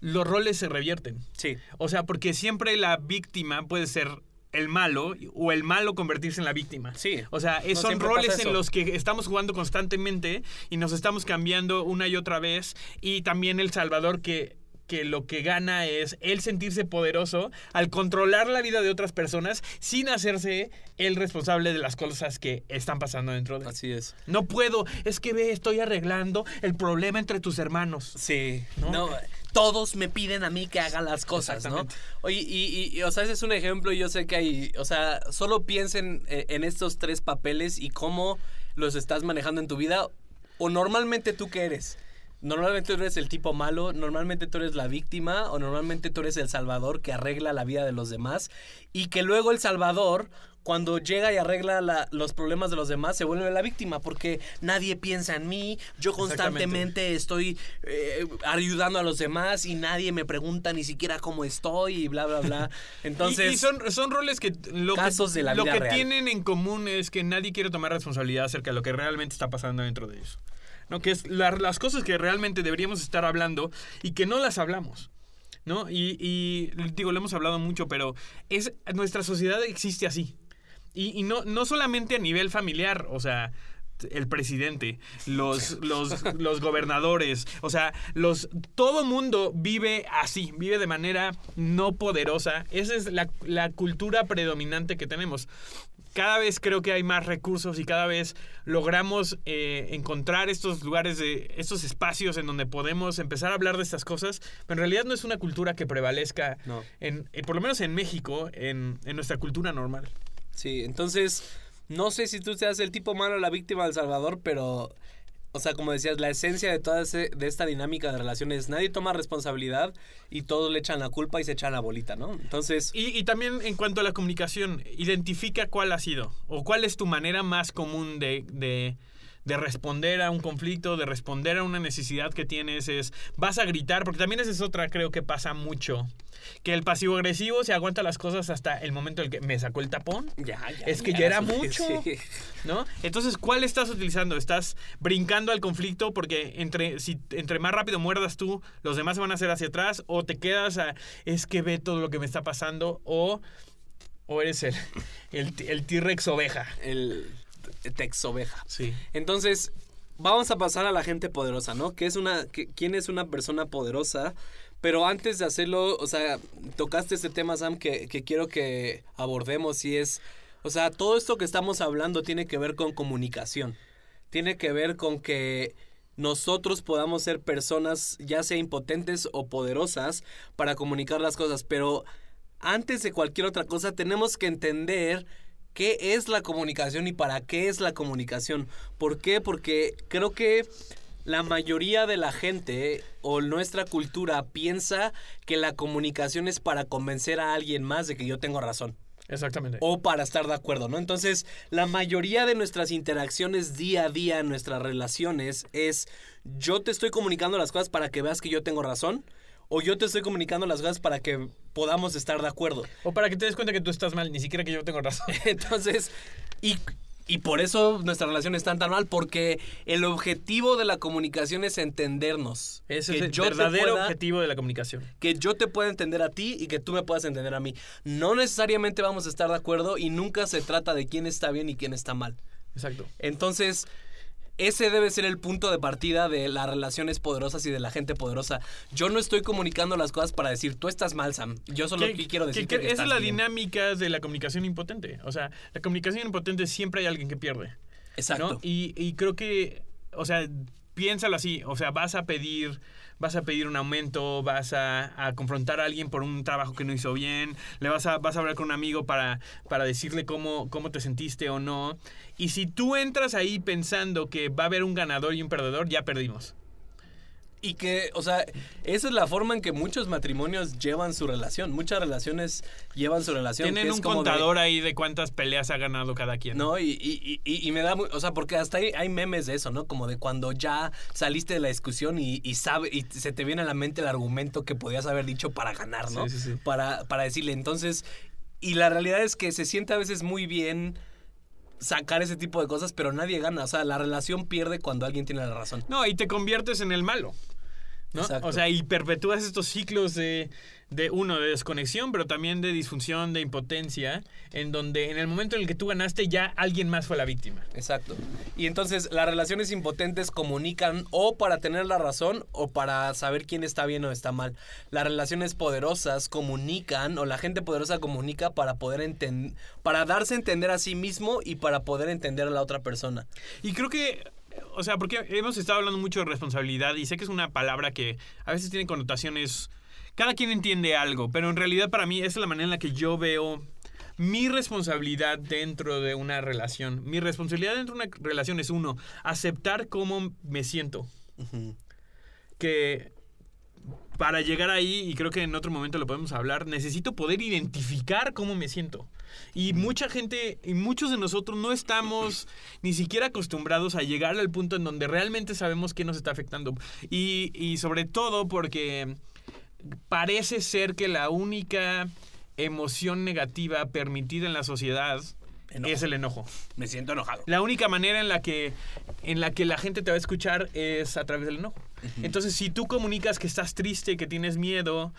los roles se revierten. sí, O sea, porque siempre la víctima puede ser el malo o el malo convertirse en la víctima. Sí. O sea, es- No, son roles en los que estamos jugando constantemente y nos estamos cambiando una y otra vez. Y también el Salvador que que lo que gana es él sentirse poderoso al controlar la vida de otras personas sin hacerse el responsable de las cosas que están pasando dentro de él. así es. No puedo, es que ve, estoy arreglando el problema entre tus hermanos. Sí, ¿No? ¿no? Todos me piden a mí que haga las cosas, ¿no? Oye, y, y- y, o sea, ese es un ejemplo, y yo sé que hay, o sea, solo piensen eh, en estos tres papeles y cómo los estás manejando en tu vida, o normalmente tú qué eres. Normalmente tú eres el tipo malo, normalmente tú eres la víctima, o normalmente tú eres el salvador que arregla la vida de los demás, y que luego el salvador, cuando llega y arregla la- los problemas de los demás, se vuelve la víctima, porque nadie piensa en mí, yo constantemente estoy eh, ayudando a los demás y nadie me pregunta ni siquiera cómo estoy y bla, bla, bla. Entonces, y, y son, son roles que lo Casos que, de la lo vida que real. tienen en común es que nadie quiere tomar responsabilidad acerca de lo que realmente está pasando dentro de ellos. ¿No? Que es la- las cosas que realmente deberíamos estar hablando y que no las hablamos. ¿No? Y, y, digo, lo hemos hablado mucho, pero es nuestra sociedad existe así. Y, y no, no solamente a nivel familiar, o sea, el presidente, los, los, los gobernadores, o sea, los, todo mundo vive así, vive de manera no poderosa. Esa es la, la cultura predominante que tenemos. Cada vez creo que hay más recursos y cada vez logramos eh, encontrar estos lugares, de, estos espacios en donde podemos empezar a hablar de estas cosas, pero en realidad no es una cultura que prevalezca, No. en, eh, por lo menos en México, en, en nuestra cultura normal. Sí, entonces, no sé si tú seas el tipo malo, la víctima del Salvador, pero, o sea, como decías, la esencia de toda ese- de esta dinámica de relaciones, nadie toma responsabilidad y todos le echan la culpa y se echan la bolita, ¿no? Entonces, Y, y también en cuanto a la comunicación, identifica cuál ha sido o cuál es tu manera más común de, de, de responder a un conflicto, de responder a una necesidad que tienes. Es, vas a gritar, porque también esa es otra, creo que pasa mucho. Que el pasivo agresivo se aguanta las cosas hasta el momento en el que me sacó el tapón. ya, ya. Es que ya era mucho. sí. ¿No? Entonces, ¿cuál estás utilizando? ¿Estás brincando al conflicto porque entre, si, entre más rápido muerdas tú, los demás se van a hacer hacia atrás? ¿O te quedas a, es que ve todo lo que me está pasando? ¿O, o eres el, el, el T-Rex oveja? El tex oveja. Sí. Entonces, vamos a pasar a la gente poderosa, ¿no? ¿Qué es una, ¿Quién es una persona poderosa? Pero antes de hacerlo, o sea, tocaste este tema, Sam, que, que quiero que abordemos y es, o sea, todo esto que estamos hablando tiene que ver con comunicación. Tiene que ver con que nosotros podamos ser personas, ya sea impotentes o poderosas, para comunicar las cosas. Pero antes de cualquier otra cosa, tenemos que entender qué es la comunicación y para qué es la comunicación. ¿Por qué? Porque creo que la mayoría de la gente o nuestra cultura piensa que la comunicación es para convencer a alguien más de que yo tengo razón. Exactamente. O para estar de acuerdo, ¿no? Entonces, la mayoría de nuestras interacciones día a día en nuestras relaciones es yo te estoy comunicando las cosas para que veas que yo tengo razón o yo te estoy comunicando las cosas para que podamos estar de acuerdo. O para que te des cuenta que tú estás mal, ni siquiera que yo tengo razón. Entonces, y, y por eso nuestra relación está tan mal, porque el objetivo de la comunicación es entendernos. Ese es el verdadero pueda- objetivo de la comunicación. que yo te pueda entender a ti y que tú me puedas entender a mí. No necesariamente vamos a estar de acuerdo y nunca se trata de quién está bien y quién está mal. Exacto. Entonces, ese debe ser el punto de partida de las relaciones poderosas y de la gente poderosa. Yo no estoy comunicando las cosas para decir, tú estás mal, Sam. Yo solo Que- quiero que- decir que que, esa estás es la bien". dinámica de la comunicación impotente. O sea, la comunicación impotente siempre hay alguien que pierde. Exacto. ¿no? Y, y creo que, o sea, piénsalo así. O sea, vas a pedir, vas a pedir un aumento, vas a, confrontar a alguien por un trabajo que no hizo bien, le vas a, vas a hablar con un amigo para, para decirle cómo, cómo te sentiste o no. Y si tú entras ahí pensando que va a haber un ganador y un perdedor, ya perdimos. Y que, o sea, esa es la forma en que muchos matrimonios llevan su relación. Muchas relaciones llevan su relación. Tienen que es un como de- contador ahí de cuántas peleas ha ganado cada quien. No, y, y, y, y me da, muy- o sea, porque hasta hay, hay memes de eso, ¿no? Como de cuando ya saliste de la discusión y, y sabe, y se te viene a la mente el argumento que podías haber dicho para ganar, ¿no? Sí, sí, sí. Para, para decirle, entonces, y la realidad es que se siente a veces muy bien sacar ese tipo de cosas, pero nadie gana, o sea, la relación pierde cuando alguien tiene la razón. No, y te conviertes en el malo. ¿No? Exacto. O sea, y perpetúas estos ciclos de, de, uno, de desconexión, pero también de disfunción, de impotencia, en donde en el momento en el que tú ganaste ya alguien más fue la víctima. Exacto. Y entonces las relaciones impotentes comunican o para tener la razón o para saber quién está bien o está mal. Las relaciones poderosas comunican o la gente poderosa comunica para poder entender, para darse a entender a sí mismo y para poder entender a la otra persona. Y creo que, o sea, porque hemos estado hablando mucho de responsabilidad y sé que es una palabra que a veces tiene connotaciones... Cada quien entiende algo, pero en realidad para mí esa es la manera en la que yo veo mi responsabilidad dentro de una relación. Mi responsabilidad dentro de una relación es uno, aceptar cómo me siento. que para llegar ahí, y creo que en otro momento lo podemos hablar, necesito poder identificar cómo me siento. Y mucha gente, y muchos de nosotros no estamos ni siquiera acostumbrados a llegar al punto en donde realmente sabemos qué nos está afectando. Y, y sobre todo porque parece ser que la única emoción negativa permitida en la sociedad Enojo. es el enojo. Me siento enojado. La única manera en la que en la que la gente te va a escuchar es a través del enojo. Entonces, si tú comunicas que estás triste, que tienes miedo,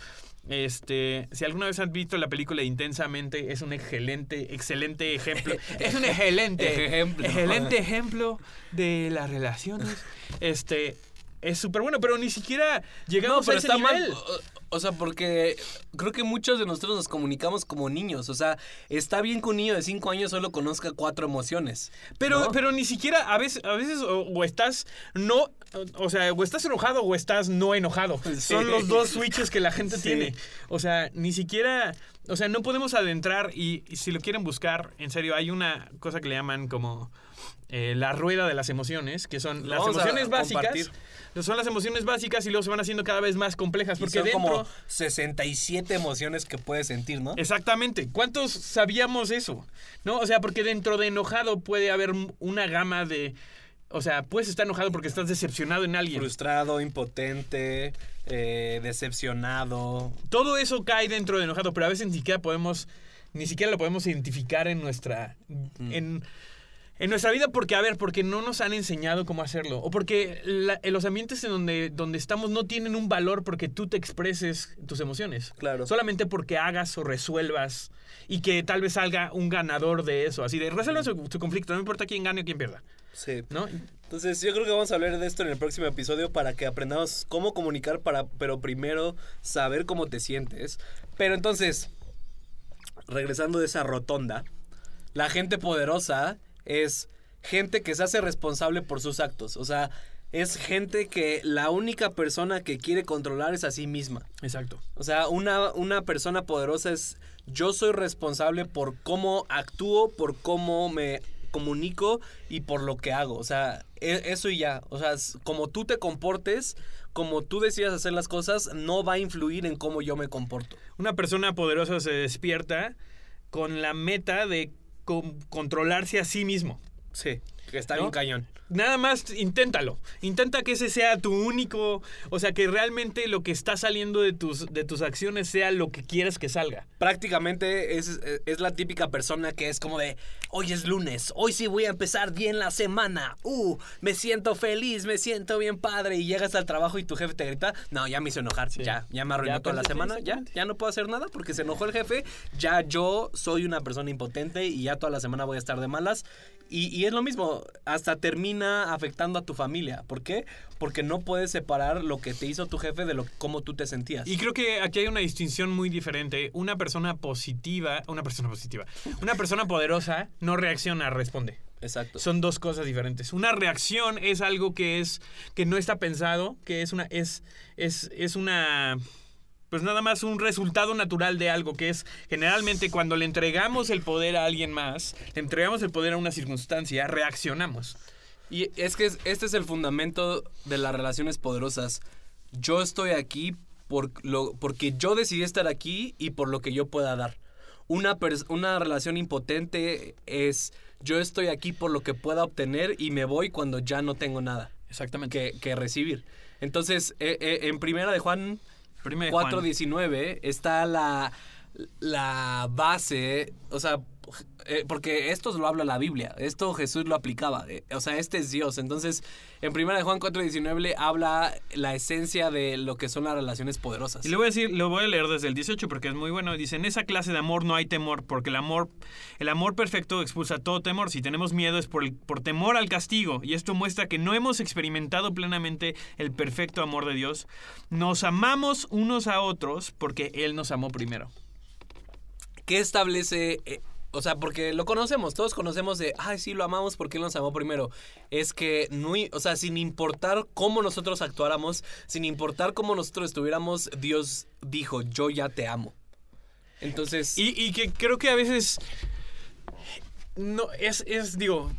este, si alguna vez has visto la película Intensamente, es un excelente, excelente ejemplo. es un excelente Ejemplo. excelente ejemplo de las relaciones. Este, es súper bueno, pero ni siquiera llegamos No, pero a ese está mal. nivel. O, o sea, porque creo que muchos de nosotros nos comunicamos como niños. O sea, está bien que un niño de 5 años solo conozca cuatro emociones. Pero, ¿no? pero ni siquiera, a veces, a veces o, o estás no, o sea, o estás enojado o estás no enojado. Sí. Son los dos switches que la gente Sí. tiene. O sea, ni siquiera, o sea, no podemos adentrar y, y si lo quieren buscar, en serio, hay una cosa que le llaman como eh, la rueda de las emociones, que son las vamos emociones básicas. compartir. Son las emociones básicas y luego se van haciendo cada vez más complejas. Y Porque son dentro. como 67 emociones que puedes sentir, ¿no? Exactamente. ¿Cuántos sabíamos eso? ¿No? O sea, porque dentro de enojado puede haber una gama de. O sea, puedes estar enojado porque estás decepcionado en alguien. Frustrado, impotente, eh, decepcionado. Todo eso cae dentro de enojado, pero a veces ni siquiera podemos. Ni siquiera lo podemos identificar en nuestra. En, en nuestra vida, porque, a ver, porque no nos han enseñado cómo hacerlo. O porque la- en los ambientes en donde, donde estamos no tienen un valor porque tú te expreses tus emociones. Claro. Solamente porque hagas o resuelvas y que tal vez salga un ganador de eso. Así de resuelvan su, su conflicto, no importa quién gane o quién pierda. Sí. ¿No? Entonces yo creo que vamos a hablar de esto en el próximo episodio para que aprendamos cómo comunicar, para, pero primero saber cómo te sientes. Pero entonces, regresando de esa rotonda, la gente poderosa es gente que se hace responsable por sus actos. O sea, es gente que la única persona que quiere controlar es a sí misma. Exacto. O sea, una, una persona poderosa es yo soy responsable por cómo actúo, por cómo me comunico y por lo que hago. O sea, e- eso y ya. O sea, como tú te comportes, como tú decidas hacer las cosas, no va a influir en cómo yo me comporto. Una persona poderosa se despierta con la meta de con- controlarse a sí mismo. Sí, que está ¿No? bien cañón. Nada más inténtalo. Intenta que ese sea tu único, o sea, que realmente lo que está saliendo de tus de tus acciones sea lo que quieres que salga. Prácticamente es, es la típica persona que es como de, hoy es lunes, hoy sí voy a empezar bien la semana, uh, me siento feliz, me siento bien padre, y llegas al trabajo y tu jefe te grita, no, ya me hizo enojar, Sí. ya, ya me arruinó Ya toda la semana, ya, ya no puedo hacer nada porque se enojó el jefe, ya yo soy una persona impotente y ya toda la semana voy a estar de malas. Y, y es lo mismo, hasta termina afectando a tu familia. ¿Por qué? Porque no puedes separar lo que te hizo tu jefe de lo cómo tú te sentías. Y creo que aquí hay una distinción muy diferente. Una persona positiva, una persona positiva, una persona poderosa no reacciona, responde. Exacto. Son dos cosas diferentes. Una reacción es algo que es que no está pensado, que es una es es es una pues nada más un resultado natural de algo que es generalmente cuando le entregamos el poder a alguien más, le entregamos el poder a una circunstancia, reaccionamos. Y es que es- este es el fundamento de las relaciones poderosas. Yo estoy aquí por lo, porque yo decidí estar aquí y por lo que yo pueda dar. Una, una relación impotente es yo estoy aquí por lo que pueda obtener y me voy cuando ya no tengo nada Exactamente. que, que recibir. Entonces, eh, eh, en primera de Juan Primero de Juan. 4.19 está la, la base, o sea, eh, porque esto lo habla la Biblia, esto Jesús lo aplicaba, eh, o sea, este es Dios. Entonces, en primera de Juan 4.19 le habla la esencia de lo que son las relaciones poderosas. Y le voy a decir, lo voy a leer desde el 18 porque es muy bueno. Dice, en esa clase de amor no hay temor, porque el amor, el amor perfecto expulsa todo temor. Si tenemos miedo es por, por temor al castigo. Y esto muestra que no hemos experimentado plenamente el perfecto amor de Dios. Nos amamos unos a otros porque Él nos amó primero. ¿Qué establece? O sea, porque lo conocemos, todos conocemos de, ay, sí, lo amamos porque él nos amó primero. Es que, no, o sea, sin importar cómo nosotros actuáramos, sin importar cómo nosotros estuviéramos, Dios dijo, yo ya te amo. Entonces, Y, y que creo que a veces no es, es digo,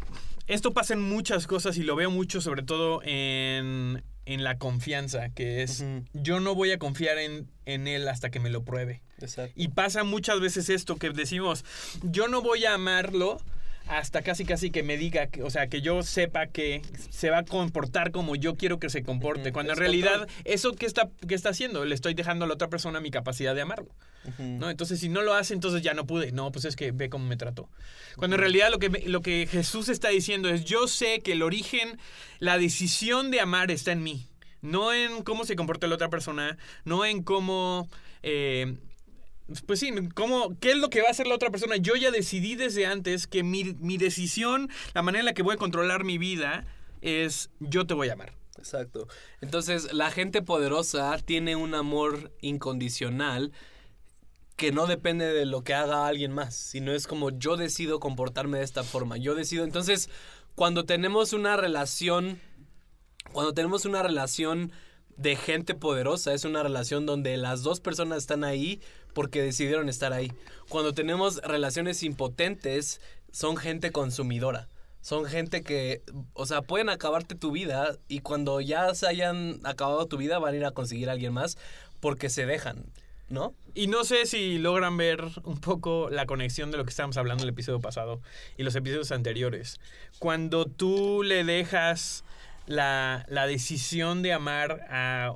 esto pasa en muchas cosas y lo veo mucho sobre todo en, en la confianza, que es yo no voy a confiar en, en él hasta que me lo pruebe. Exacto. Y pasa muchas veces esto que decimos, yo no voy a amarlo hasta casi casi que me diga, que, o sea, que yo sepa que se va a comportar como yo quiero que se comporte, cuando en realidad control. eso que está, que está haciendo, le estoy dejando a la otra persona mi capacidad de amarlo. ¿no? Entonces, si no lo hace, entonces ya no pude. No, pues es que ve cómo me trató. Cuando en realidad lo que, lo que Jesús está diciendo es, yo sé que el origen, la decisión de amar está en mí. No en cómo se comporta la otra persona, no en cómo... eh, pues sí, ¿cómo, ¿qué es lo que va a hacer la otra persona? Yo ya decidí desde antes que mi, mi decisión, la manera en la que voy a controlar mi vida, es yo te voy a amar. Exacto. Entonces, la gente poderosa tiene un amor incondicional que no depende de lo que haga alguien más, sino es como yo decido comportarme de esta forma. Yo decido. Entonces, cuando tenemos una relación, cuando tenemos una relación de gente poderosa, es una relación donde las dos personas están ahí porque decidieron estar ahí. Cuando tenemos relaciones impotentes, son gente consumidora. Son gente que, o sea, pueden acabarte tu vida y cuando ya se hayan acabado tu vida van a ir a conseguir a alguien más porque se dejan, ¿no? Y no sé si logran ver un poco la conexión de lo que estábamos hablando en el episodio pasado y los episodios anteriores. Cuando tú le dejas la, la decisión de amar a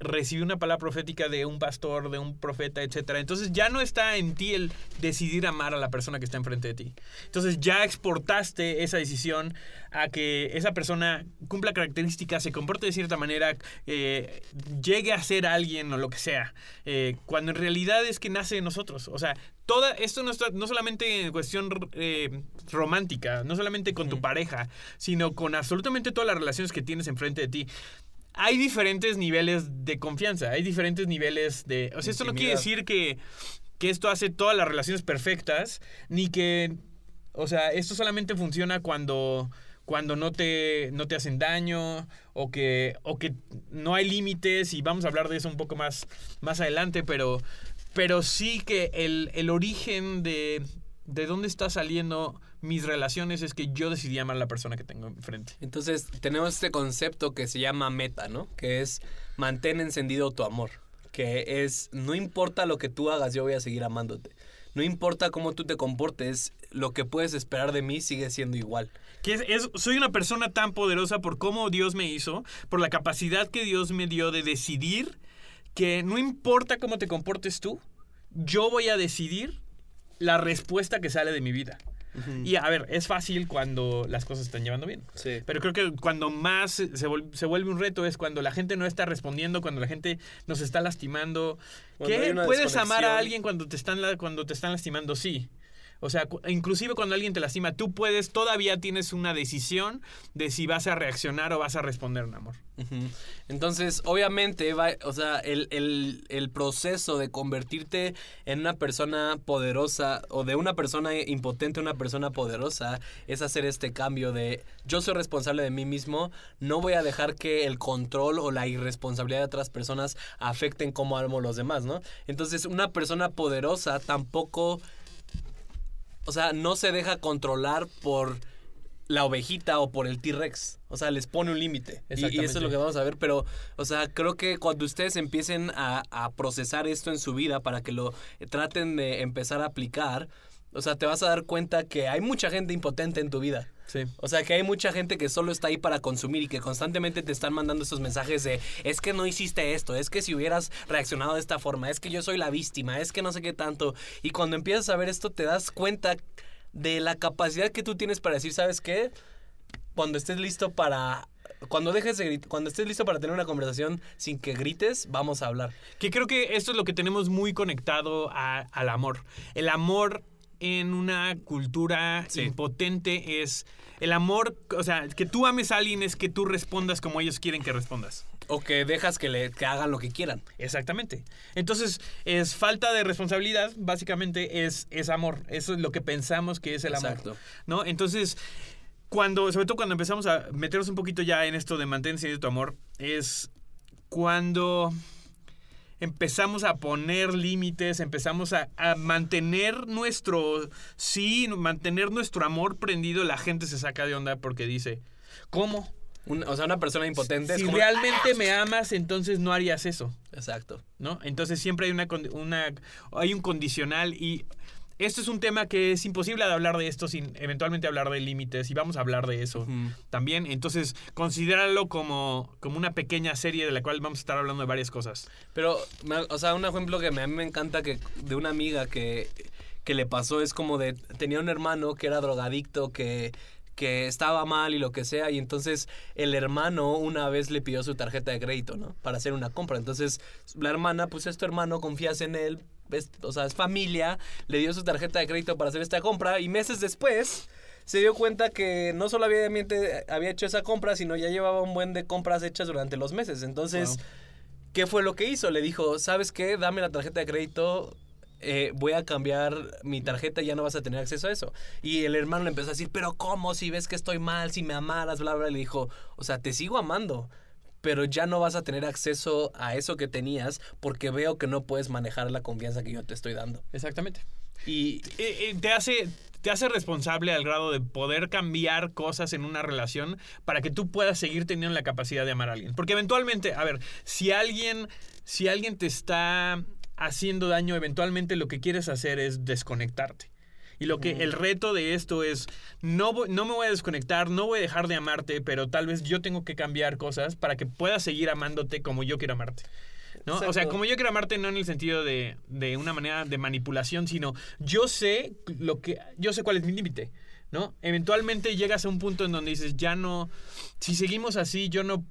recibir una palabra profética de un pastor, de un profeta, etcétera. Entonces ya no está en ti el decidir amar a la persona que está enfrente de ti. Entonces ya exportaste esa decisión a que esa persona cumpla características, se comporte de cierta manera, eh, llegue a ser alguien o lo que sea. Eh, cuando en realidad es que nace de nosotros. O sea, toda esto no, está, no solamente en cuestión eh, romántica, no solamente con tu pareja, sino con absolutamente todas las relaciones que tienes enfrente de ti hay diferentes niveles de confianza, hay diferentes niveles de... O sea, esto no quiere decir que, que esto hace todas las relaciones perfectas, ni que... O sea, esto solamente funciona cuando cuando no te, no te hacen daño o que, o que no hay límites y vamos a hablar de eso un poco más, más adelante, pero, pero sí que el, el origen de, de dónde está saliendo mis relaciones es que yo decidí amar a la persona que tengo enfrente. Entonces, tenemos este concepto que se llama meta, ¿no? Que es mantén encendido tu amor. Que es, no importa lo que tú hagas, yo voy a seguir amándote. No importa cómo tú te comportes, lo que puedes esperar de mí sigue siendo igual. Que es, es- soy una persona tan poderosa por cómo Dios me hizo, por la capacidad que Dios me dio de decidir que no importa cómo te comportes tú, yo voy a decidir la respuesta que sale de mi vida. Y a ver, es fácil cuando las cosas están llevando bien. Sí. Pero creo que cuando más se, se vuelve un reto es cuando la gente no está respondiendo, cuando la gente nos está lastimando. ¿Qué? ¿Puedes amar a alguien cuando te están, la- cuando te están lastimando? Sí. O sea, inclusive cuando alguien te lastima, tú puedes, todavía tienes una decisión de si vas a reaccionar o vas a responder en amor. Entonces, obviamente, va, o sea, el, el- el proceso de convertirte en una persona poderosa o de una persona impotente a una persona poderosa es hacer este cambio de yo soy responsable de mí mismo, no voy a dejar que el control o la irresponsabilidad de otras personas afecten cómo amo a los demás, ¿no? Entonces, una persona poderosa tampoco, o sea, no se deja controlar por la ovejita o por el T-Rex. O sea, les pone un límite. Y- Y, eso es lo que vamos a ver. Pero, o sea, creo que cuando ustedes empiecen a, a procesar esto en su vida para que lo traten de empezar a aplicar, o sea, te vas a dar cuenta que hay mucha gente impotente en tu vida. Sí. O sea, que hay mucha gente que solo está ahí para consumir y que constantemente te están mandando esos mensajes de es que no hiciste esto, es que si hubieras reaccionado de esta forma, es que yo soy la víctima, es que no sé qué tanto. Y cuando empiezas a ver esto te das cuenta de la capacidad que tú tienes para decir, ¿sabes qué? Cuando estés listo para... Cuando dejes de grit- cuando estés listo para tener una conversación sin que grites, vamos a hablar. Que creo que esto es lo que tenemos muy conectado a- al amor. El amor en una cultura Sí. impotente es el amor, o sea, que tú ames a alguien es que tú respondas como ellos quieren que respondas. O que dejas que, le, que hagan lo que quieran. Exactamente. Entonces, es falta de responsabilidad, básicamente es, es amor. Eso es lo que pensamos que es el amor. Exacto. ¿No? Entonces, cuando, sobre todo cuando empezamos a meternos un poquito ya en esto de de tu amor, es cuando empezamos a poner límites, empezamos a, a mantener nuestro sí, mantener nuestro amor prendido, la gente se saca de onda porque dice, ¿cómo? Un- o sea, una persona impotente Si es como... realmente me amas, entonces no harías eso. Exacto. ¿no? Entonces siempre hay una, una hay un condicional y esto es un tema que es imposible de hablar de esto sin eventualmente hablar de límites y vamos a hablar de eso también. Entonces, considéralo como, como una pequeña serie de la cual vamos a estar hablando de varias cosas. Pero, o sea, un ejemplo que a mí me encanta que de una amiga que, que le pasó es como de, tenía un hermano que era drogadicto, que, que estaba mal y lo que sea, y entonces el hermano una vez le pidió su tarjeta de crédito, ¿no? Para hacer una compra. Entonces, la hermana, pues es tu hermano, confías en él, es- o sea, es familia, le dio su tarjeta de crédito para hacer esta compra, y meses después se dio cuenta que no solo había, había hecho esa compra, sino ya llevaba un buen de compras hechas durante los meses. Entonces... Wow. ¿Qué fue lo que hizo? Le dijo, ¿sabes qué? Dame la tarjeta de crédito. Eh, voy a cambiar mi tarjeta y ya no vas a tener acceso a eso. Y el hermano le empezó a decir, pero ¿cómo? Si ves que estoy mal, si me amaras, bla, bla. Le dijo, o sea, te sigo amando, pero ya no vas a tener acceso a eso que tenías porque veo que no puedes manejar la confianza que yo te estoy dando. Exactamente. Y Eh, eh, te hace te hace responsable al grado de poder cambiar cosas en una relación para que tú puedas seguir teniendo la capacidad de amar a alguien. Porque eventualmente, a ver, si alguien, si alguien te está haciendo daño, eventualmente lo que quieres hacer es desconectarte. Y lo que el reto de esto es no voy- no me voy a desconectar, no voy a dejar de amarte, pero tal vez yo tengo que cambiar cosas para que puedas seguir amándote como yo quiero amarte. ¿no? O sea, como yo quiero amarte no en el sentido de, de una manera de manipulación, sino yo sé lo que yo sé cuál es mi límite, ¿no? Eventualmente llegas a un punto en donde dices, ya no si seguimos así, yo no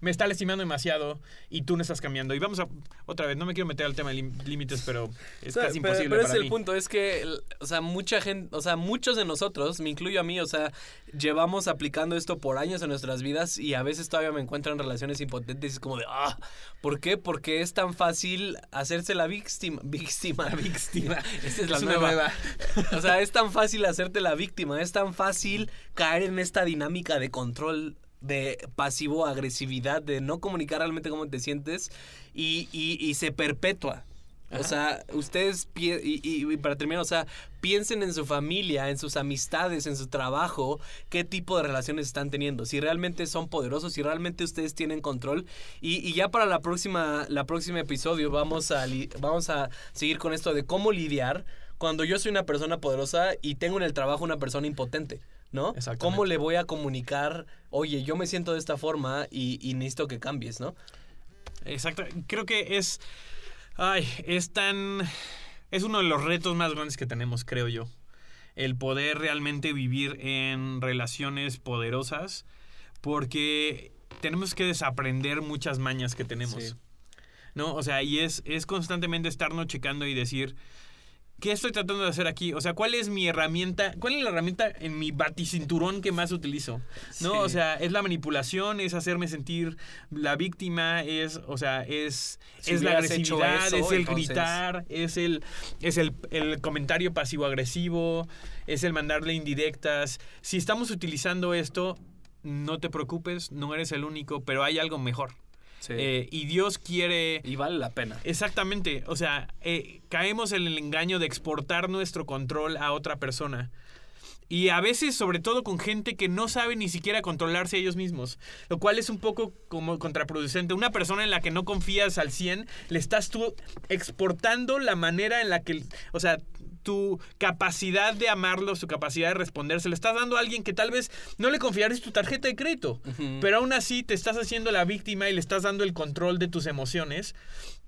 me está lastimando demasiado y tú no estás cambiando. Y vamos a otra vez, no me quiero meter al tema de límites, pero es O sea, casi pero- imposible Pero, para es mí. el punto, es que, o sea, mucha gente, o sea, muchos de nosotros, me incluyo a mí, o sea, llevamos aplicando esto por años en nuestras vidas y a veces todavía me encuentro en relaciones impotentes y es como de, ah, ¿por qué? Porque es tan fácil hacerse la víctima. Víctima. víctima. Esta es la Es nueva. nueva. O sea, es tan fácil hacerte la víctima, es tan fácil caer en esta dinámica de control de pasivo-agresividad, de no comunicar realmente cómo te sientes y, y- y se perpetúa. O sea, ustedes, y, para terminar, o sea, piensen en su familia, en sus amistades, en su trabajo, qué tipo de relaciones están teniendo, si realmente son poderosos, si realmente ustedes tienen control. Y, y ya para la próxima, la próxima episodio vamos a, vamos a seguir con esto de cómo lidiar cuando yo soy una persona poderosa y tengo en el trabajo una persona impotente. ¿No? Exactamente. ¿Cómo le voy a comunicar, oye, yo me siento de esta forma y, y necesito que cambies, ¿no? Exacto. Creo que es. Ay, es tan. Es uno de los retos más grandes que tenemos, creo yo. El poder realmente vivir en relaciones poderosas. Porque tenemos que desaprender muchas mañas que tenemos. Sí. ¿No? O sea, y es, es constantemente estarnos checando y decir. ¿Qué estoy tratando de hacer aquí? O sea, ¿cuál es mi herramienta? ¿Cuál es la herramienta en mi baticinturón que más utilizo? ¿No? Sí. O sea, es la manipulación, es hacerme sentir la víctima, es, o sea, es, Si es la agresividad, eso, es el entonces- gritar, es el, es el, el comentario pasivo-agresivo, es el mandarle indirectas. Si estamos utilizando esto, no te preocupes, no eres el único, pero hay algo mejor. Sí. Eh, y Dios quiere... y vale la pena. Exactamente, o sea, eh, caemos en el engaño de exportar nuestro control a otra persona. Y a veces, sobre todo con gente que no sabe ni siquiera controlarse a ellos mismos, lo cual es un poco como contraproducente. Una persona en la que no confías al 100, le estás tú exportando la manera en la que, o sea, tu capacidad de amarlo, su capacidad de responder, se le estás dando a alguien que tal vez no le confiares tu tarjeta de crédito, pero aún así te estás haciendo la víctima y le estás dando el control de tus emociones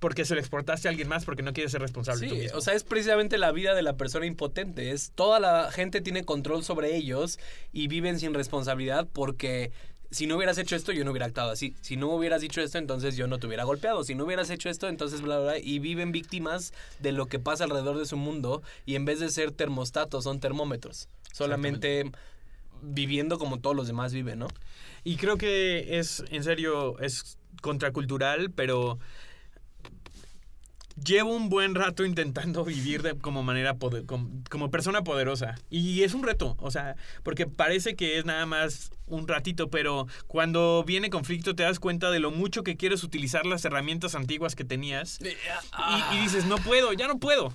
porque se lo exportaste a alguien más porque no quieres ser responsable tú Sí, mismo. o sea, es precisamente la vida de la persona impotente. Es toda la gente tiene control sobre ellos y viven sin responsabilidad porque si no hubieras hecho esto, yo no hubiera actuado así. Si no hubieras dicho esto, entonces yo no te hubiera golpeado. Si no hubieras hecho esto, entonces bla, bla, bla. Y viven víctimas de lo que pasa alrededor de su mundo y en vez de ser termostatos, son termómetros. Solamente viviendo como todos los demás viven, ¿no? Y creo que es, en serio, es contracultural, pero llevo un buen rato intentando vivir de, como manera, poder- como, como persona poderosa. Y es un reto, o sea, porque parece que es nada más un ratito, pero cuando viene conflicto te das cuenta de lo mucho que quieres utilizar las herramientas antiguas que tenías. Y, y dices, no puedo, ya no puedo.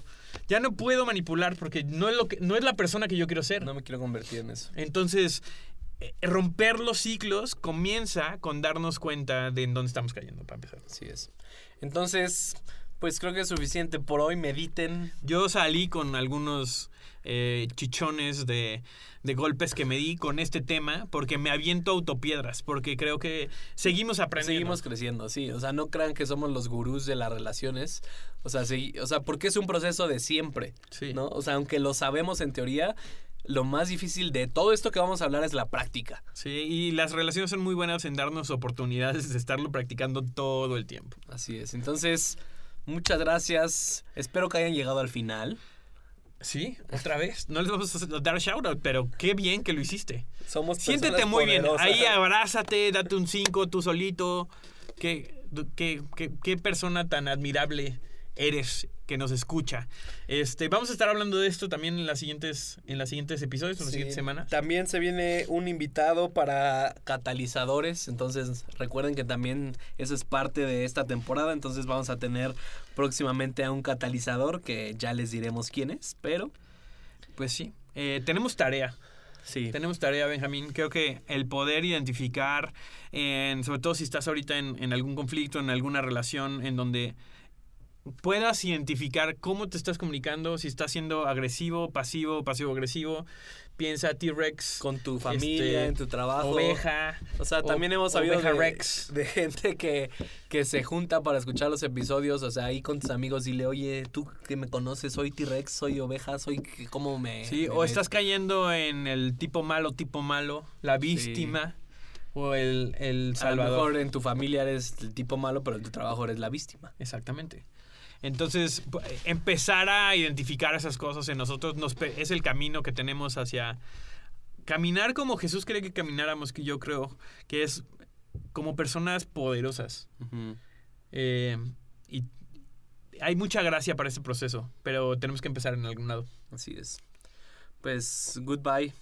Ya no puedo manipular porque no es, lo que, no es la persona que yo quiero ser. No me quiero convertir en eso. Entonces, eh, romper los ciclos comienza con darnos cuenta de en dónde estamos cayendo, para empezar. Así es. Entonces, pues creo que es suficiente por hoy. Mediten. Yo salí con algunos eh, chichones de, de golpes que me di con este tema porque me aviento autopiedras, porque creo que seguimos aprendiendo. Seguimos creciendo, sí. O sea, no crean que somos los gurús de las relaciones. O sea, sí, o sea, porque es un proceso de siempre, Sí. ¿no? O sea, aunque lo sabemos en teoría, lo más difícil de todo esto que vamos a hablar es la práctica. Sí, y las relaciones son muy buenas en darnos oportunidades de estarlo practicando todo el tiempo. Así es. Entonces, muchas gracias. Espero que hayan llegado al final. Sí, otra vez. No les vamos a dar shoutout, pero qué bien que lo hiciste. Somos Siéntete muy bien. Ahí abrázate, date un 5 tú solito. Qué, qué, qué, qué persona tan admirable eres que nos escucha. Este, vamos a estar hablando de esto también en las siguientes, en las siguientes episodios, en las Sí. siguientes semanas. También se viene un invitado para catalizadores, entonces recuerden que también eso es parte de esta temporada, entonces vamos a tener próximamente a un catalizador que ya les diremos quién es, pero Pues sí. Eh, tenemos tarea. sí. Tenemos tarea, Benjamín. Creo que el poder identificar, en, sobre todo si estás ahorita en, en algún conflicto, en alguna relación en donde puedas identificar cómo te estás comunicando, si estás siendo agresivo, pasivo, pasivo-agresivo. Piensa T-Rex, Con tu familia, Este, en tu trabajo. oveja. O sea, o- también hemos sabido oveja de, Rex. de gente que, que se junta para escuchar los episodios. O sea, ahí con tus amigos dile, oye, tú que me conoces, soy T-Rex, soy oveja, soy cómo me. Sí, me- o me- estás cayendo en el tipo malo, tipo malo, la víctima o el, el A lo salvador. mejor en tu familia eres el tipo malo, pero en tu trabajo eres la víctima. Exactamente. Entonces, empezar a identificar esas cosas en nosotros nos, es el camino que tenemos hacia caminar como Jesús cree que camináramos, que yo creo que es como personas poderosas. Eh, y hay mucha gracia para ese proceso, pero tenemos que empezar en algún lado. Así es. Pues, goodbye.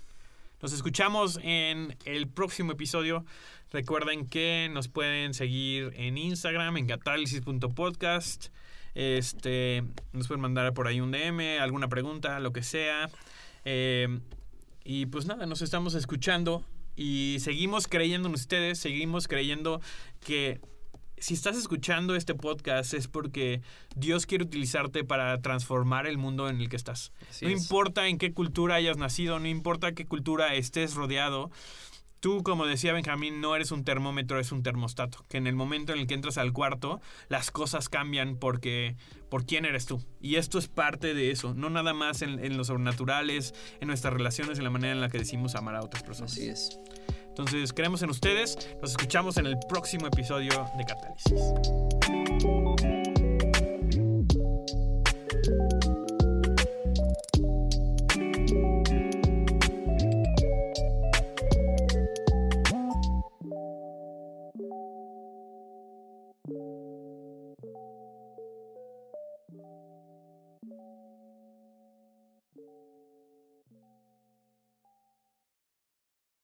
Nos escuchamos en el próximo episodio. Recuerden que nos pueden seguir en Instagram, en catálisis.podcast, Este, nos pueden mandar por ahí un DM, alguna pregunta, lo que sea. Eh, y pues nada, nos estamos escuchando y seguimos creyendo en ustedes, seguimos creyendo que si estás escuchando este podcast es porque Dios quiere utilizarte para transformar el mundo en el que estás. Así no es. importa en qué cultura hayas nacido, no importa qué cultura estés rodeado. Tú, como decía Benjamín, no eres un termómetro, es un termostato. Que en el momento en el que entras al cuarto, las cosas cambian porque por quién eres tú. Y esto es parte de eso. No nada más en, en los sobrenaturales, en nuestras relaciones, en la manera en la que decimos amar a otras personas. Así es. Entonces, creemos en ustedes. Nos escuchamos en el próximo episodio de Catálisis.